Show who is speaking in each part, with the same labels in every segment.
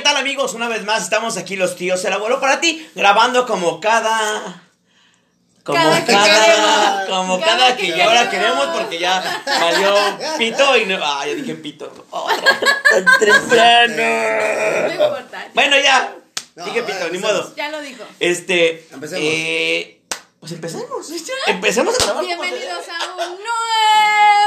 Speaker 1: ¿qué tal amigos? Una vez más estamos aquí los tíos, el abuelo para ti, grabando como cada... Como
Speaker 2: Cada
Speaker 1: cada,
Speaker 2: queremos.
Speaker 1: como
Speaker 2: Cada
Speaker 1: cada,
Speaker 2: que
Speaker 1: que, ahora
Speaker 2: queremos.
Speaker 1: porque ya salió pito y no... Ah, ya dije pito. Otra. Tan temprano.
Speaker 2: No importa.
Speaker 1: Bueno, ya.
Speaker 3: No,
Speaker 1: dije pito,
Speaker 3: ver,
Speaker 1: ni
Speaker 3: empecemos.
Speaker 1: modo.
Speaker 2: Ya lo dijo.
Speaker 1: Este...
Speaker 3: Empecemos.
Speaker 1: Eh, pues empecemos. Empecemos a grabar.
Speaker 2: Bienvenidos a un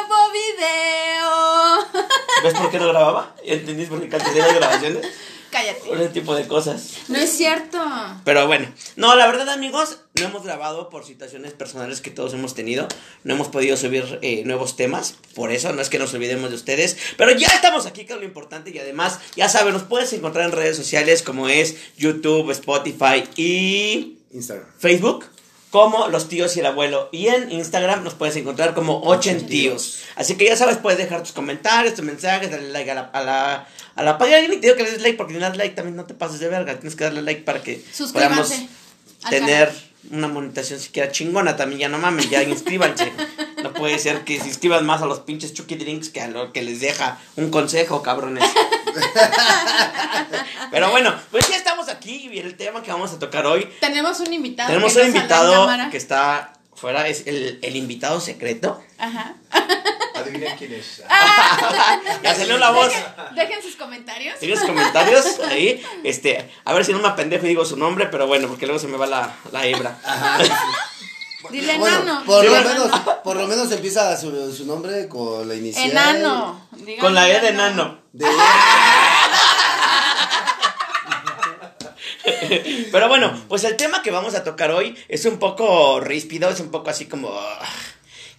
Speaker 2: nuevo video.
Speaker 1: ¿Ves por qué no grababa? ¿Ya entendís por qué cancelé las grabaciones?
Speaker 2: Cállate.
Speaker 1: Por ese tipo de cosas.
Speaker 2: No es cierto.
Speaker 1: Pero bueno, no, la verdad amigos, no hemos grabado por situaciones personales que todos hemos tenido, no hemos podido subir eh, nuevos temas, por eso no es que nos olvidemos de ustedes, pero ya estamos aquí, que es lo importante, y además, ya saben, nos puedes encontrar en redes sociales como es YouTube, Spotify y
Speaker 3: Instagram.
Speaker 1: Facebook como Los Tíos y el Abuelo. Y en Instagram nos puedes encontrar como Ochen Tíos. Así que ya sabes, puedes dejar tus comentarios, tus mensajes, darle like a la, a la, a la página. Y te digo que le des like porque si no das like también no te pases de verga. Tienes que darle like para que podamos tener una monetización siquiera chingona. También ya no mames, ya inscríbanse. no puede ser que se inscriban más a los pinches Chucky Drinks que a lo que les deja un consejo, cabrones. Pero bueno, pues ya estamos aquí y el tema que vamos a tocar hoy
Speaker 2: Tenemos un invitado.
Speaker 1: tenemos
Speaker 2: que
Speaker 1: un invitado que está fuera, es el, el invitado secreto.
Speaker 2: Ajá.
Speaker 4: Adivinen quién es.
Speaker 1: Ya salió la voz.
Speaker 2: Dejen, dejen sus comentarios.
Speaker 1: Tiene sus comentarios ahí. Este, a ver si no me apendejo y digo su nombre, pero bueno, porque luego se me va la, la hebra.
Speaker 2: Dile
Speaker 3: Bueno,
Speaker 2: enano.
Speaker 3: por
Speaker 1: Dile
Speaker 3: lo menos, por lo menos empieza su, su nombre con la inicial.
Speaker 2: Enano.
Speaker 1: Con la E de enano.
Speaker 3: De...
Speaker 1: Pero bueno, pues el tema que vamos a tocar hoy es un poco ríspido, es un poco así como... ah,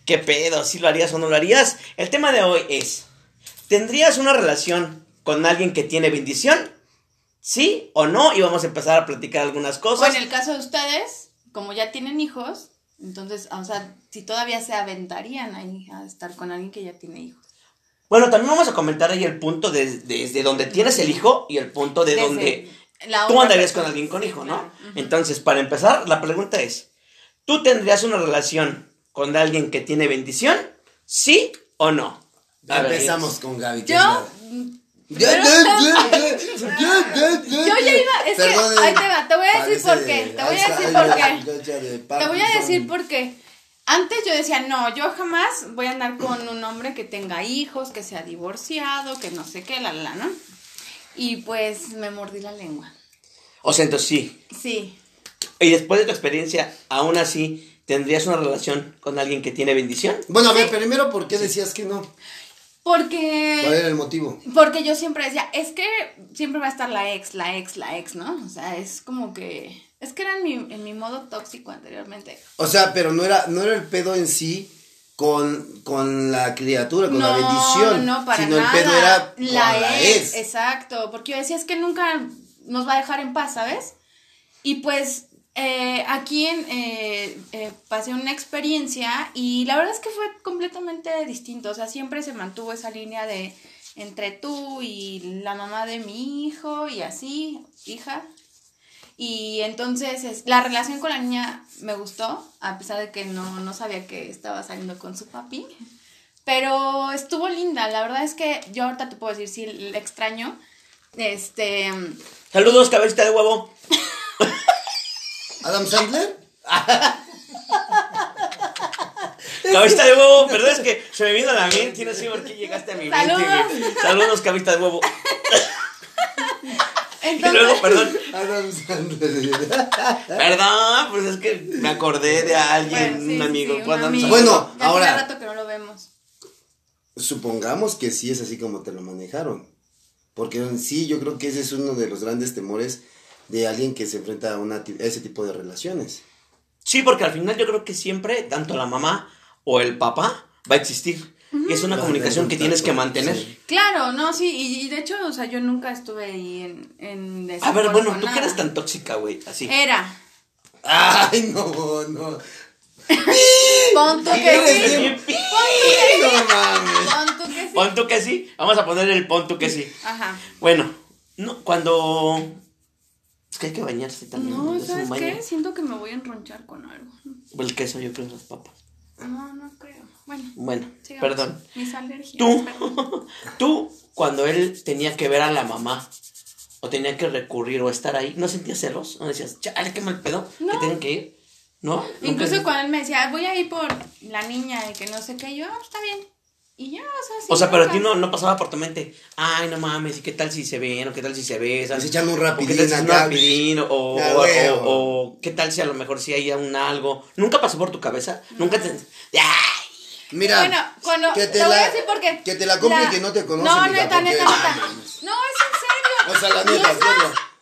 Speaker 1: ¿Qué pedo? ¿Si lo harías o no lo harías? El tema de hoy es... ¿Tendrías una relación con alguien que tiene bendición? ¿Sí o no? Y vamos a empezar a platicar algunas
Speaker 2: O
Speaker 1: cosas.
Speaker 2: en el caso de ustedes, como ya tienen hijos, entonces, o sea, si todavía se aventarían ahí a estar con alguien que ya tiene hijos.
Speaker 1: Bueno, también vamos a comentar ahí el punto de- desde donde tienes el hijo y el punto de
Speaker 2: Desde
Speaker 1: donde
Speaker 2: la
Speaker 1: tú andarías con alguien con hijo, ¿no? Entonces, para empezar, la pregunta es, ¿tú tendrías una relación con alguien que tiene bendición? ¿Sí o no?
Speaker 3: Ya
Speaker 1: A ver,
Speaker 3: empezamos con Gaby.
Speaker 2: Yo, yo ya iba, es que ahí te va, te voy a decir
Speaker 3: parece
Speaker 2: por qué, te voy a decir por qué. Te voy a decir por qué. Antes yo decía, no, yo jamás voy a andar con un hombre que tenga hijos, que sea divorciado, que no sé qué, la, la, ¿no? Y pues me mordí la lengua.
Speaker 1: O sea, entonces sí.
Speaker 2: Sí.
Speaker 1: Y después de tu experiencia, aún así, ¿tendrías una relación con alguien que tiene bendición?
Speaker 3: Bueno, a ver, primero, ¿por qué decías que no?
Speaker 2: Porque...
Speaker 3: ¿Cuál era el motivo?
Speaker 2: Porque yo siempre decía, es que siempre va a estar la ex, la ex, la ex, ¿no? O sea, es como que... Es que era en mi, en mi modo tóxico anteriormente.
Speaker 3: O sea, pero no era, no era el pedo en sí con, con la criatura, con la bendición.
Speaker 2: No, para
Speaker 3: sino
Speaker 2: nada.
Speaker 3: el pedo era
Speaker 2: la ex,
Speaker 3: ex.
Speaker 2: Exacto, porque yo decía, es que nunca nos va a dejar en paz, ¿sabes? Y pues eh, aquí en, eh, eh, pasé una experiencia y la verdad es que fue completamente distinto. O sea, siempre se mantuvo esa línea de entre tú y la mamá de mi hijo y así, hija. Y entonces es- la relación con la niña me gustó, a pesar de que no, no sabía que estaba saliendo con su papi. Pero estuvo linda, la verdad es que yo ahorita te puedo decir, sí, le extraño. Este,
Speaker 1: Saludos, cabecita de huevo.
Speaker 3: ¿Adam Sandler?
Speaker 1: Cabecita de huevo, perdón, es que se me vino a la mente y no sé por qué llegaste a mi mente.
Speaker 2: Saludos.
Speaker 1: güey. Saludos, cabecita de huevo. Y
Speaker 2: entonces,
Speaker 1: luego, perdón,
Speaker 3: Adam Sandler.
Speaker 1: perdón, pues es que me acordé de alguien,
Speaker 2: bueno, sí,
Speaker 1: un amigo.
Speaker 2: sí, un
Speaker 1: Cuando
Speaker 2: amigo.
Speaker 3: Bueno,
Speaker 2: Ya
Speaker 3: ahora-
Speaker 2: tiene rato que no lo vemos.
Speaker 3: Supongamos que sí es así como te lo manejaron. Porque en sí yo creo que ese es uno de los grandes temores de alguien que se enfrenta a, una, a ese tipo de relaciones.
Speaker 1: Sí, porque al final yo creo que siempre, tanto la mamá o el papá, va a existir. Y es una
Speaker 3: Va
Speaker 1: comunicación que tienes que mantener.
Speaker 3: sí.
Speaker 2: Claro, no, sí, y, y de hecho, o sea, yo nunca estuve ahí en, en
Speaker 1: A ver, bueno, tú que eres tan tóxica, güey, así.
Speaker 2: Era.
Speaker 3: Ay, no, no.
Speaker 2: Pon tú que
Speaker 3: Eres
Speaker 2: sí.
Speaker 3: bien
Speaker 1: Pi-
Speaker 3: No mames.
Speaker 2: Pon tú que sí.
Speaker 1: Pon tú que sí. Vamos a poner el pon tú que sí.
Speaker 2: Ajá.
Speaker 1: Bueno, no, cuando. Es que hay que bañarse también.
Speaker 2: No,
Speaker 1: es
Speaker 2: ¿sabes qué? Siento que me voy a enronchar con algo.
Speaker 1: El queso, yo creo, las papas.
Speaker 2: No, no creo. Bueno,
Speaker 1: Bueno,
Speaker 2: sigamos.
Speaker 1: perdón.
Speaker 2: Mis alergias.
Speaker 1: Tú,
Speaker 2: perdón.
Speaker 1: tú, cuando él tenía que ver a la mamá, o tenía que recurrir o estar ahí, ¿no sentías celos? ¿No decías, chale, qué mal pedo, que
Speaker 2: No.
Speaker 1: tienen que ir? ¿No?
Speaker 2: Incluso cuando él me decía, voy a ir por la niña y que no sé qué, yo, "Ah, está bien. Y ya, o sea, sí.
Speaker 1: O sea, pero a ti no, no pasaba por tu mente, ay, no mames, ¿y qué tal si se ven? ¿O qué tal si se besan?
Speaker 3: Se echan un
Speaker 1: ¿O qué
Speaker 3: rapidín
Speaker 1: tal si es un
Speaker 3: acá.
Speaker 1: rapidín? O, o,
Speaker 3: Ya,
Speaker 1: o-
Speaker 3: huevo.
Speaker 1: o qué tal si a lo mejor si hay un algo. ¿Nunca pasó por tu cabeza? ¿Nunca te... ¡Ay!
Speaker 3: Mira,
Speaker 2: Bueno, cuando.
Speaker 3: que te
Speaker 2: te voy
Speaker 3: la-
Speaker 2: a decir por qué.
Speaker 3: que te la compre que no te conoce,
Speaker 2: No, neta,
Speaker 3: porque-
Speaker 2: neta, neta. No, es en serio.
Speaker 3: O sea, la
Speaker 2: Y
Speaker 3: neta,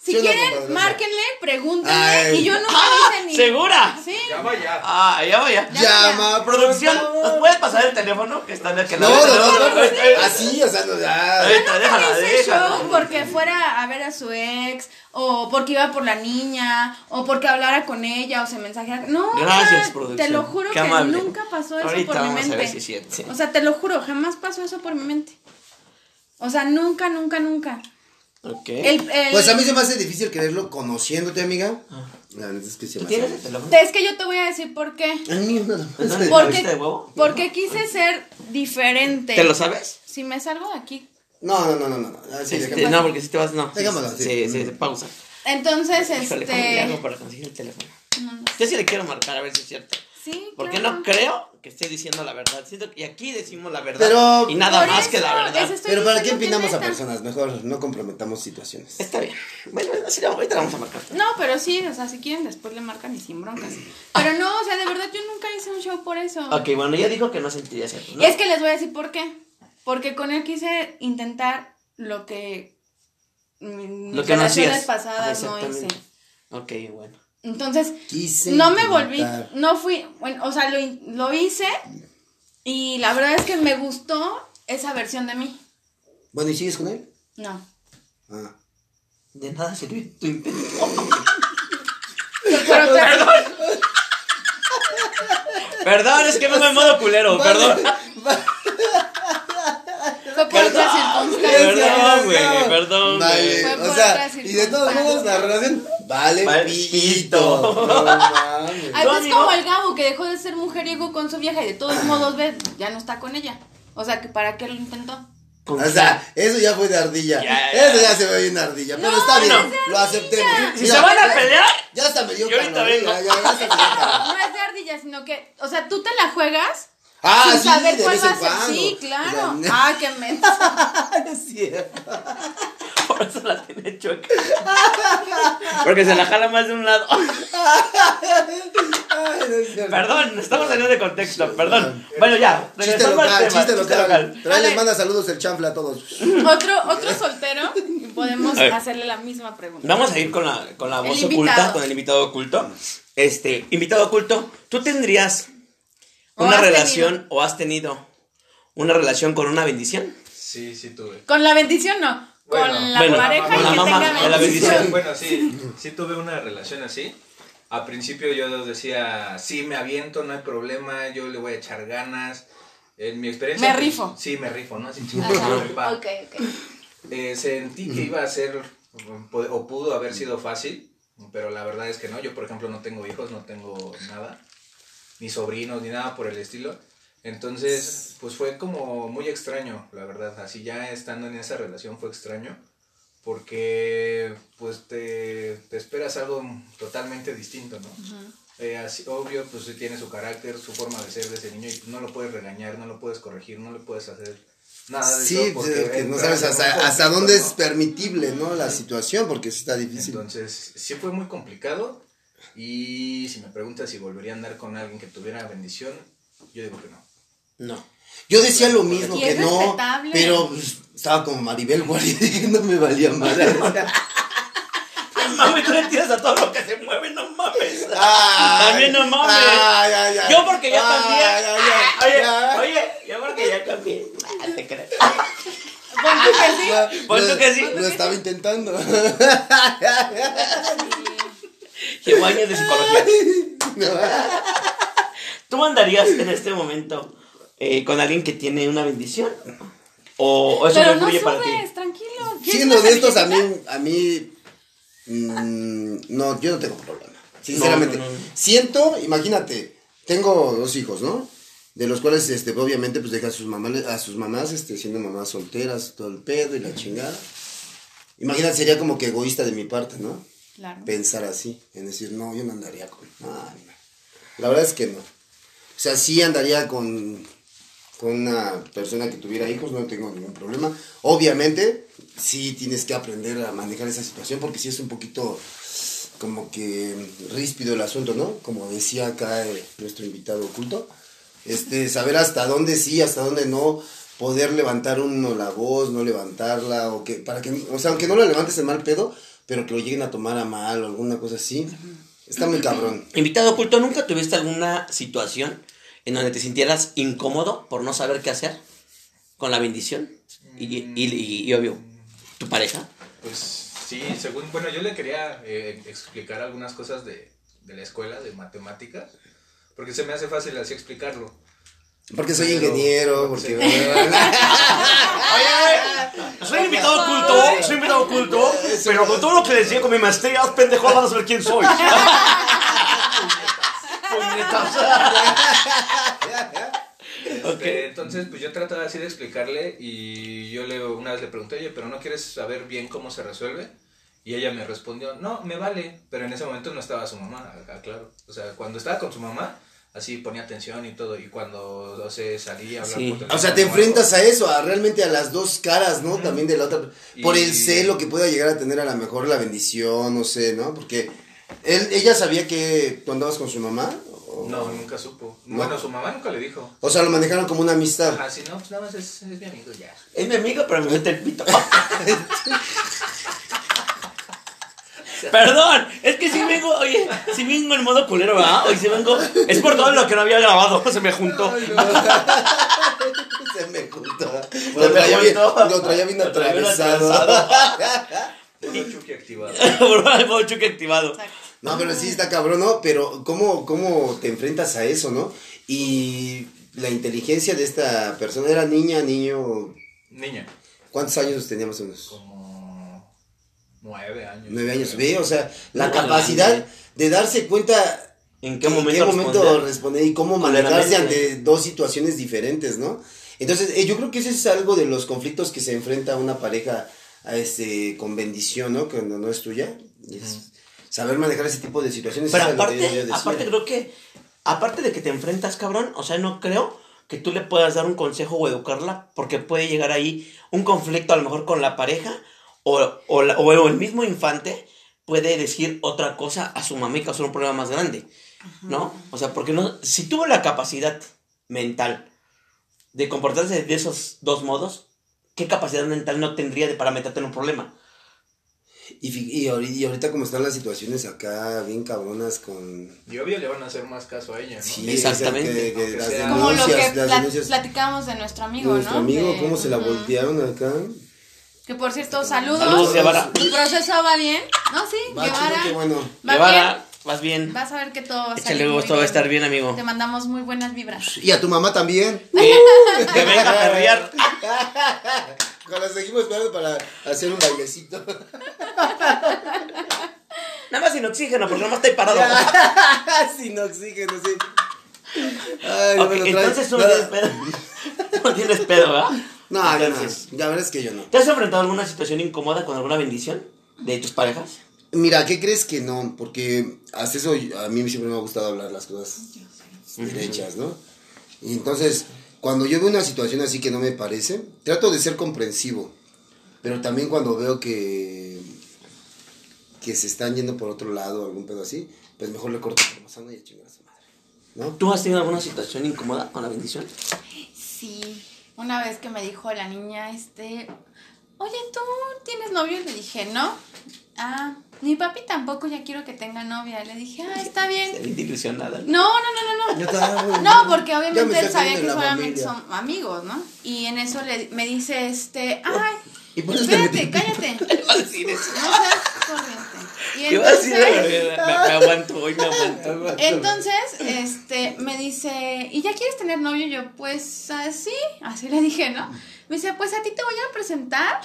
Speaker 2: es
Speaker 3: ¿sí o no?
Speaker 2: Si
Speaker 3: ¿Sí o no,
Speaker 2: quieren, márquenle, pregúntenle.
Speaker 3: Ay.
Speaker 2: Y yo nunca hice ni.
Speaker 1: ¿Segura?
Speaker 2: Sí.
Speaker 4: Llama ya.
Speaker 1: Ah, ya vaya.
Speaker 2: Ya,
Speaker 3: Llama,
Speaker 1: Producción. ¿nos puedes pasar el teléfono que está aquel
Speaker 3: No,
Speaker 1: lado?
Speaker 3: no, no, no, Así, o sea, no, ya.
Speaker 1: Ahorita,
Speaker 2: Nunca
Speaker 1: déjala,
Speaker 2: hice
Speaker 1: déjala.
Speaker 2: show porque fuera a ver a su ex, o porque iba por la niña, o porque hablara con ella, o se mensajeara. No,
Speaker 1: Gracias, producción.
Speaker 2: Te lo juro
Speaker 1: Qué
Speaker 2: que
Speaker 1: amable.
Speaker 2: nunca pasó eso
Speaker 1: Ahorita
Speaker 2: por mi
Speaker 1: vamos a
Speaker 2: mente.
Speaker 1: ver si es cierto, sí.
Speaker 2: O sea, te lo juro, jamás pasó eso por mi mente. O sea, nunca, nunca, nunca.
Speaker 1: Ok.
Speaker 2: El, el-
Speaker 3: Pues a mí se me hace difícil creerlo conociéndote, amiga. La verdad es que se
Speaker 1: ¿Tú
Speaker 3: me
Speaker 1: tienes
Speaker 3: hace.
Speaker 1: el teléfono?
Speaker 2: Te- Es que yo te voy a decir por qué.
Speaker 3: El mío nada más.
Speaker 1: ¿Dónde?
Speaker 2: ¿Por
Speaker 1: ¿La
Speaker 2: qué?
Speaker 1: vista de huevo?
Speaker 2: Porque quise ser diferente.
Speaker 1: ¿Te lo sabes?
Speaker 2: Si me salgo de aquí.
Speaker 3: No, no, no, no, no. Así,
Speaker 1: Este, no, porque si te vas, no.
Speaker 3: Déjamelo
Speaker 1: Sí,
Speaker 3: así.
Speaker 1: sí, sí, sí, pausa.
Speaker 2: Entonces,
Speaker 1: Híjole, ¿cómo le hago
Speaker 2: este.
Speaker 1: para conseguir el teléfono?
Speaker 2: No, no.
Speaker 1: Yo sí le quiero marcar a ver si es cierto.
Speaker 2: Sí,
Speaker 1: Porque
Speaker 2: claro.
Speaker 1: no creo que esté diciendo la verdad. Siento que y aquí decimos la verdad.
Speaker 3: Pero-
Speaker 1: y nada más que la verdad.
Speaker 3: Pero ¿para qué empinamos a personas? Mejor no comprometamos situaciones.
Speaker 1: Está bien. Bueno, así ahorita vamos a marcar.
Speaker 2: No, pero sí, o sea, si quieren después le marcan y sin broncas. Pero no, o sea, de verdad yo nunca hice un show por eso.
Speaker 1: Ok, bueno, ya dijo que no sentiría cierto. ¿no?
Speaker 2: Y es que les voy a decir por qué. Porque con él quise intentar lo que mis
Speaker 1: Lo que no
Speaker 2: pasadas no hice.
Speaker 1: Ok, bueno.
Speaker 2: Entonces,
Speaker 3: Quise
Speaker 2: no me
Speaker 3: intentar.
Speaker 2: volví, no fui, bueno, o sea, lo, lo hice y la verdad es que me gustó esa versión de mí.
Speaker 3: Bueno, ¿y sigues con él?
Speaker 2: No.
Speaker 3: Ah.
Speaker 1: De nada sirvió tu intento.
Speaker 2: Pero te-
Speaker 1: Perdón, es que no me modo culero, perdón.
Speaker 2: fue por
Speaker 1: Perdón,
Speaker 2: otras circunstancias.
Speaker 1: Perdón, güey, perdón,
Speaker 3: Vale,
Speaker 2: Fue
Speaker 3: o
Speaker 2: por
Speaker 3: sea, y de todos modos la relación vale,
Speaker 1: Vale,
Speaker 3: pito.
Speaker 1: pito.
Speaker 3: No mames.
Speaker 2: Ay,
Speaker 1: ¿Tu
Speaker 2: pues
Speaker 1: amigo?
Speaker 2: como el Gabo que dejó de ser mujeriego con su vieja y de todos modos ve, ya no está con ella. O sea, que para qué lo intentó.
Speaker 1: ¿Con
Speaker 3: O sea, eso ya fue de ardilla.
Speaker 1: Ya, ya.
Speaker 3: Eso ya se ve bien ardilla. Pero
Speaker 2: No,
Speaker 3: está bien,
Speaker 2: no es
Speaker 3: lo aceptemos.
Speaker 1: Si
Speaker 3: Mira,
Speaker 1: se van a pelear,
Speaker 3: Ya hasta me dio
Speaker 1: Yo ahorita
Speaker 3: ya, ya, ya.
Speaker 2: No es de ardilla, sino que, o sea, tú te la juegas
Speaker 3: Ah,
Speaker 2: sin
Speaker 3: sí,
Speaker 2: saber
Speaker 3: de
Speaker 2: cuál va a ser. Sí, claro.
Speaker 3: O sea,
Speaker 2: Ah, qué mensa.
Speaker 3: es cierto.
Speaker 1: por eso la tiene chueca. Porque se la jala más de un lado. Perdón, estamos saliendo de contexto, perdón. Bueno, ya,
Speaker 3: Chiste
Speaker 1: al
Speaker 3: local,
Speaker 1: tema.
Speaker 3: chiste local.
Speaker 2: A
Speaker 3: les manda saludos el chanfle a todos.
Speaker 2: Otro, otro soltero, y podemos
Speaker 1: A ver.
Speaker 2: hacerle la misma pregunta.
Speaker 1: Vamos a ir con la, con la
Speaker 2: El
Speaker 1: voz
Speaker 2: invitado.
Speaker 1: oculta, con el invitado oculto. Este, invitado oculto, ¿tú tendrías
Speaker 2: ¿O
Speaker 1: una
Speaker 2: has
Speaker 1: relación o has tenido una relación con una bendición?
Speaker 4: Sí, sí tuve.
Speaker 2: Con la bendición no.
Speaker 4: Bueno,
Speaker 2: con la
Speaker 1: bueno,
Speaker 2: pareja
Speaker 1: con
Speaker 2: y
Speaker 1: la
Speaker 2: que
Speaker 1: mamá,
Speaker 2: tenga
Speaker 1: la
Speaker 2: bendición.
Speaker 4: Bueno, sí, sí tuve una relación así. A principio yo decía, sí, me aviento, no hay problema, yo le voy a echar ganas. En mi experiencia...
Speaker 2: Me
Speaker 4: pues,
Speaker 2: rifo.
Speaker 4: Sí, me rifo, ¿no? Así
Speaker 2: Ajá.
Speaker 4: chingón, pa.
Speaker 2: Ok, ok.
Speaker 4: Eh, sentí que iba a ser, o pudo haber sido fácil, pero la verdad es que no. Yo, por ejemplo, no tengo hijos, no tengo nada, ni sobrinos, ni nada por el estilo. Entonces, pues fue como muy extraño, la verdad. Así ya estando en esa relación fue extraño, porque pues te, te esperas algo totalmente distinto, ¿no? Eh, así, obvio, pues sí tiene su carácter, su forma de ser de ese niño y no lo puedes regañar, no lo puedes corregir, no le puedes hacer nada de
Speaker 3: Sí,
Speaker 4: eso. porque
Speaker 3: que no sabes hasta, hasta dónde es
Speaker 4: ¿no?
Speaker 3: permitible, ¿no? La situación, porque sí está difícil.
Speaker 4: Entonces, sí fue muy complicado. Y si me preguntas si volvería a andar con alguien que tuviera bendición, yo digo que no.
Speaker 1: No.
Speaker 3: Yo decía lo mismo que no, pero pues, estaba como Maribel Guardia y no me valía madre.
Speaker 1: Mami, tú le tiras a todo lo que se mueve, no mames.
Speaker 3: Ay,
Speaker 1: También no mames.
Speaker 3: ay, ay, ay.
Speaker 1: Yo porque ya cambié. oye, oye, yo porque ya cambié. Ah, te creo.
Speaker 2: Pon tú que sí.
Speaker 1: Pon tú que sí.
Speaker 3: Lo estaba intentando.
Speaker 1: Llevo años de psicología. ¿Tú andarías en este momento eh, con alguien que tiene una bendición? ¿O, o eso
Speaker 2: Pero
Speaker 1: no
Speaker 2: no
Speaker 1: influye para ti?
Speaker 2: subes, tranquilo. ¿Quieres
Speaker 3: Siendo honestos, a mí, a mí, mm, no, yo no tengo problema. Sinceramente.
Speaker 1: No, no, no.
Speaker 3: Siento, imagínate, tengo dos hijos, ¿no? De los cuales, este, obviamente, pues deja a sus mamás, a sus mamás, este, siendo mamás solteras, todo el pedo y la chingada. Imagínate, sería como que egoísta de mi parte, ¿no?
Speaker 2: Claro.
Speaker 3: Pensar así, en decir, no, yo no andaría con... no, no. La verdad es que no. O sea, sí andaría con, con una persona que tuviera hijos, no tengo ningún problema. Obviamente, sí tienes que aprender a manejar esa situación porque sí es un poquito como que ríspido el asunto, ¿no? Como decía acá eh, nuestro invitado oculto. Este, saber hasta dónde sí, hasta dónde no, poder levantar uno la voz, no levantarla, o que, para que, o sea, aunque no la levantes en mal pedo, pero que lo lleguen a tomar a mal o alguna cosa así, está muy cabrón.
Speaker 1: Invitado oculto, ¿nunca tuviste alguna situación en donde te sintieras incómodo por no saber qué hacer con la bendición? Y, y, y- y obvio, tu pareja.
Speaker 4: Pues sí, según, bueno, yo le quería eh, explicar algunas cosas de, de la escuela, de matemáticas, porque se me hace fácil así explicarlo.
Speaker 3: Porque soy
Speaker 4: Pero-
Speaker 3: ingeniero, porque...
Speaker 1: Soy invitado oculto, soy invitado oculto, pero con todo lo que les digo con mi maestría, pendejos van a saber quién soy.
Speaker 4: Este, entonces, pues yo trataba así de explicarle y yo le, una vez le pregunté, oye, pero ¿no quieres saber bien cómo se resuelve? Y ella me respondió, no, me vale, pero en ese momento no estaba su mamá, acá, claro. O sea, cuando estaba con su mamá, así ponía atención y todo, y cuando, o sea, salía a hablar
Speaker 1: Sí.
Speaker 4: por
Speaker 3: O sea, te
Speaker 4: algo,
Speaker 3: enfrentas a eso, a realmente a las dos caras, ¿no? También de la otra. Por el
Speaker 4: Y-
Speaker 3: celo que pueda llegar a tener a lo mejor la bendición, no sé, ¿no? Porque él, ella sabía que tú andabas con su mamá. O,
Speaker 4: No, nunca supo.
Speaker 3: No.
Speaker 4: Bueno, su mamá nunca le dijo.
Speaker 3: o sea, lo manejaron como una amistad.
Speaker 4: Ajá, si no, pues nada más es, es mi amigo ya.
Speaker 1: Es mi amigo, pero me mete el pito. Perdón, es que si vengo, oye, si vengo en modo culero, ¿verdad? Hoy si vengo, es por todo lo que no había grabado, se me juntó.
Speaker 3: Se me juntó.
Speaker 1: Se
Speaker 3: Lo
Speaker 1: me
Speaker 3: traía
Speaker 1: juntó.
Speaker 3: bien
Speaker 1: Lo traía bien
Speaker 3: atravesado.
Speaker 1: atravesado.
Speaker 4: Puro Chucky activado.
Speaker 1: Por el modo Chucky activado.
Speaker 2: Exacto.
Speaker 3: No, pero sí está cabrón, ¿no? Pero ¿cómo, cómo te enfrentas a eso, no? Y la inteligencia de esta persona era niña, niño.
Speaker 4: Niña,
Speaker 3: ¿Cuántos años tenía más o menos?
Speaker 4: como nueve años.
Speaker 3: Nueve años. Ve, o sea, la
Speaker 1: No,
Speaker 3: capacidad
Speaker 1: grande.
Speaker 3: de darse cuenta
Speaker 1: ¿En qué momento,
Speaker 3: responder?
Speaker 1: responder?
Speaker 3: y cómo manejarse ante dos situaciones diferentes, ¿no? Entonces, eh, yo creo que ese es algo de los conflictos que se enfrenta una pareja a este, con bendición, ¿no? Cuando no es tuya. Es Saber manejar ese tipo de situaciones.
Speaker 1: Pero aparte, aparte creo que, aparte de que te enfrentas, cabrón, o sea, no creo que tú le puedas dar un consejo o educarla, porque puede llegar ahí un conflicto a lo mejor con la pareja, o, o, la- o el mismo infante puede decir otra cosa a su mamá y causar un problema más grande, ¿no? O sea, porque no, si tuvo la capacidad mental de comportarse de esos dos modos, ¿qué capacidad mental no tendría de para meterte en un problema?
Speaker 3: Y, fi- y, y ahorita como están las situaciones acá bien cabronas con...
Speaker 4: Y obvio le van a hacer más caso a ella, ¿no?
Speaker 3: Sí,
Speaker 1: Exactamente.
Speaker 3: que- que las
Speaker 4: sea-
Speaker 2: Como lo que
Speaker 3: las
Speaker 2: pla-
Speaker 3: denuncias
Speaker 2: platicamos de nuestro amigo,
Speaker 3: de nuestro
Speaker 2: ¿no?
Speaker 3: amigo,
Speaker 2: De-
Speaker 3: cómo se la
Speaker 2: Ujú.
Speaker 3: voltearon acá.
Speaker 2: Que por cierto, saludos.
Speaker 1: Saludos, Guevara.
Speaker 2: ¿Tu proceso va bien? No, sí,
Speaker 3: Va,
Speaker 2: Guevara.
Speaker 3: chido, qué bueno.
Speaker 2: Va
Speaker 1: Guevara, vas bien.
Speaker 2: bien. Vas a ver que todo va a salir muy
Speaker 1: gusto, va a
Speaker 2: bien.
Speaker 1: estar bien, amigo.
Speaker 2: Te mandamos muy buenas vibras.
Speaker 3: Y a tu mamá también.
Speaker 1: Que, que venga a perrear.
Speaker 3: La seguimos esperando para hacer un bailecito.
Speaker 1: Nada más sin oxígeno, porque nada más estoy parado.
Speaker 3: Sin oxígeno, sí. Ay, no
Speaker 1: Ok,
Speaker 3: me lo traes.
Speaker 1: entonces tú no tienes pedo. No tienes pedo, ¿verdad?
Speaker 3: No, yo
Speaker 1: Entonces,
Speaker 3: no. La verdad es que yo no.
Speaker 1: ¿Te has enfrentado a alguna situación incómoda con alguna bendición de tus parejas?
Speaker 3: Mira, ¿qué crees que no? Porque hasta eso a mí siempre me ha gustado hablar las cosas derechas, ¿no? Y entonces, cuando yo veo una situación así que no me parece, trato de ser comprensivo. Pero también cuando veo que que se están yendo por otro lado, algún pedo así, pues mejor le corto por masana y a chingar a su madre. ¿No?
Speaker 1: ¿Tú has tenido alguna situación incómoda con la bendición?
Speaker 2: Sí, una vez que me dijo la niña, este, oye, ¿tú tienes novio? Le dije, no. Ah, mi papi tampoco, ya quiero que tenga novia. Le dije, ah, está bien.
Speaker 1: Se siente ilusionada.
Speaker 2: No, no, no, no, no. No, porque obviamente
Speaker 3: me
Speaker 2: él sabía que
Speaker 3: en la
Speaker 2: solamente son amigos, ¿no? Y en eso le, me dice, este, ay,
Speaker 3: ¿Y por
Speaker 2: espérate, cállate.
Speaker 1: ¿Qué va a decir eso?
Speaker 2: No seas corriente. Y
Speaker 1: ¿Qué va a decir?
Speaker 2: entonces,
Speaker 1: Me, me aguanto, hoy me aguanto.
Speaker 2: entonces, este, me dice, ¿y ya quieres tener novio? Yo, pues, así, así le dije, ¿no? Me dice, pues a ti te voy a presentar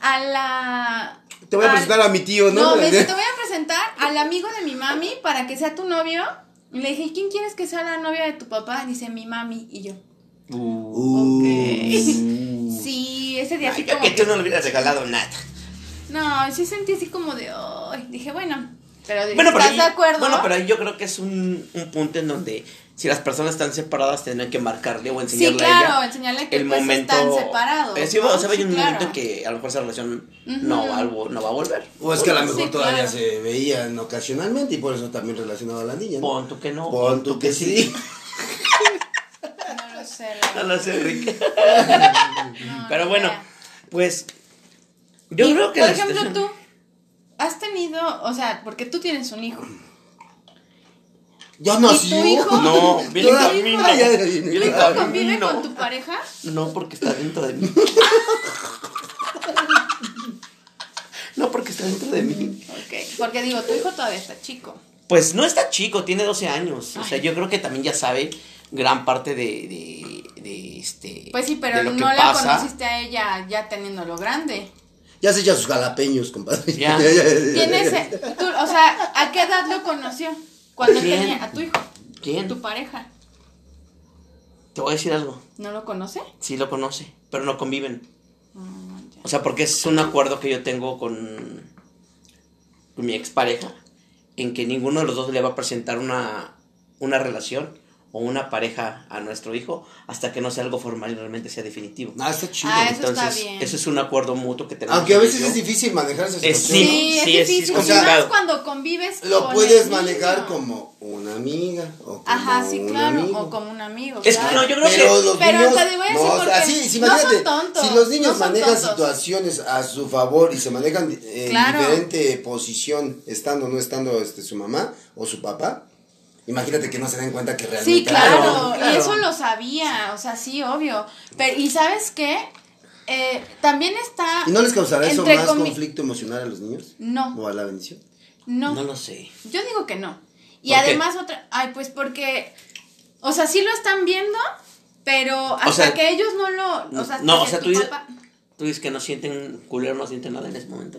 Speaker 2: a la...
Speaker 3: Te voy a
Speaker 2: al-
Speaker 3: presentar a mi tío, ¿no?
Speaker 2: No, me dice, te voy a presentar al amigo de mi mami para que sea tu novio. Y le dije, ¿y quién quieres que sea la novia de tu papá? Dice, mi mami. Y yo,
Speaker 3: Uh.
Speaker 2: ok. sí, ese día
Speaker 1: Ay, yo
Speaker 2: como
Speaker 1: que
Speaker 2: que-
Speaker 1: tú no le hubieras regalado nada.
Speaker 2: No, sí sentí así como de, ay, dije, bueno, pero
Speaker 1: Bueno, pero
Speaker 2: ¿estás
Speaker 1: ahí,
Speaker 2: de acuerdo?
Speaker 1: bueno, pero ahí yo creo que es un, un punto en donde si las personas están separadas tendrán que marcarle o enseñarle
Speaker 2: Sí, claro,
Speaker 1: a ella
Speaker 2: enseñarle que
Speaker 1: el
Speaker 2: pues,
Speaker 1: momento
Speaker 2: están separados.
Speaker 1: Sí,
Speaker 2: ¿no?
Speaker 1: o sea,
Speaker 2: Sí,
Speaker 1: haber un
Speaker 2: claro.
Speaker 1: momento en que a lo mejor esa relación no, va, a vol- no va a volver.
Speaker 3: O es que a lo
Speaker 2: Sí,
Speaker 3: mejor todavía
Speaker 2: claro.
Speaker 3: se veían ocasionalmente y por eso también relacionado a la niña. ¿no?
Speaker 1: Pon tú que no.
Speaker 3: Pon tú que sí.
Speaker 2: No lo sé. la
Speaker 1: No lo sé, Enrique.
Speaker 2: No,
Speaker 1: Pero bueno, pues yo
Speaker 2: Y,
Speaker 1: creo que
Speaker 2: Por
Speaker 1: la
Speaker 2: ejemplo,
Speaker 1: situación-
Speaker 2: tú has tenido, o sea, porque tú tienes un hijo.
Speaker 3: Yo no,
Speaker 2: ¿Y tu hijo?
Speaker 1: No, viene camino.
Speaker 3: Ay,
Speaker 1: Viene
Speaker 2: ¿Tu hijo convive con tu pareja?
Speaker 1: No, porque está dentro de mí. No, porque está dentro de mí.
Speaker 2: Ok, porque digo, tu hijo todavía está chico.
Speaker 1: Pues no está chico, tiene 12 años. O sea, yo creo que también ya sabe gran parte de, de, de este.
Speaker 2: Pues sí, pero no la
Speaker 1: pasa.
Speaker 2: conociste a ella ya teniéndolo grande.
Speaker 3: Ya se echa sus jalapeños, compadre.
Speaker 1: Ya.
Speaker 2: ¿Quién es? tú, o sea, ¿a qué edad lo conoció? Cuando
Speaker 1: ¿Quién?
Speaker 2: tenía a tu hijo,
Speaker 1: ¿Quién?
Speaker 2: tu pareja.
Speaker 1: Te voy a decir algo.
Speaker 2: ¿No lo conoce?
Speaker 1: Sí lo conoce, pero no conviven.
Speaker 2: Mm, ya.
Speaker 1: O sea, porque es un acuerdo que yo tengo con, con mi expareja, en que ninguno de los dos le va a presentar una, una relación o una pareja a nuestro hijo hasta que no sea algo formal y realmente sea definitivo.
Speaker 3: Ah, está chido.
Speaker 2: Ah, eso está
Speaker 1: Entonces,
Speaker 2: bien.
Speaker 1: eso es un acuerdo mutuo que tenemos.
Speaker 3: Aunque a veces es difícil manejar esa
Speaker 1: Eh,
Speaker 3: situación.
Speaker 1: sí,
Speaker 2: Sí, es
Speaker 1: sí, es-
Speaker 2: difícil.
Speaker 1: es complicado.
Speaker 2: más cuando convives
Speaker 3: Lo
Speaker 2: con
Speaker 3: puedes
Speaker 2: el
Speaker 3: manejar
Speaker 2: niño.
Speaker 3: como una amiga o como
Speaker 2: Ajá, sí,
Speaker 3: un
Speaker 2: claro.
Speaker 3: amigo.
Speaker 2: O como un amigo.
Speaker 1: Es que
Speaker 2: claro.
Speaker 1: no, yo creo
Speaker 3: Pero
Speaker 1: que.
Speaker 3: los
Speaker 2: Pero
Speaker 3: niños,
Speaker 2: te voy a decir
Speaker 3: no, o sea,
Speaker 2: porque
Speaker 3: sí, sí,
Speaker 2: no son tontos,
Speaker 3: si los niños
Speaker 2: no
Speaker 3: manejan
Speaker 2: tontos.
Speaker 3: situaciones a su favor y se manejan en
Speaker 2: Claro.
Speaker 3: diferente posición, estando o no estando este, su mamá o su papá, imagínate que no se den cuenta que realmente...
Speaker 2: Sí, claro,
Speaker 1: Claro, claro.
Speaker 2: y eso lo sabía, o sea, sí, obvio. Pero, ¿y sabes qué? Eh, también está...
Speaker 3: ¿Y no les causará eso más conflicto emocional a los niños?
Speaker 2: No,
Speaker 3: ¿O a la bendición?
Speaker 2: no,
Speaker 1: No lo sé.
Speaker 2: yo digo que no. Y
Speaker 1: ¿Por qué?
Speaker 2: además otra... Ay, pues porque... O sea, sí lo están viendo, pero hasta
Speaker 1: sea,
Speaker 2: que ellos no lo... O sea,
Speaker 1: no, o sea, tú dices-
Speaker 2: papá-
Speaker 1: Tú dices que no sienten culero, no sienten nada en ese momento.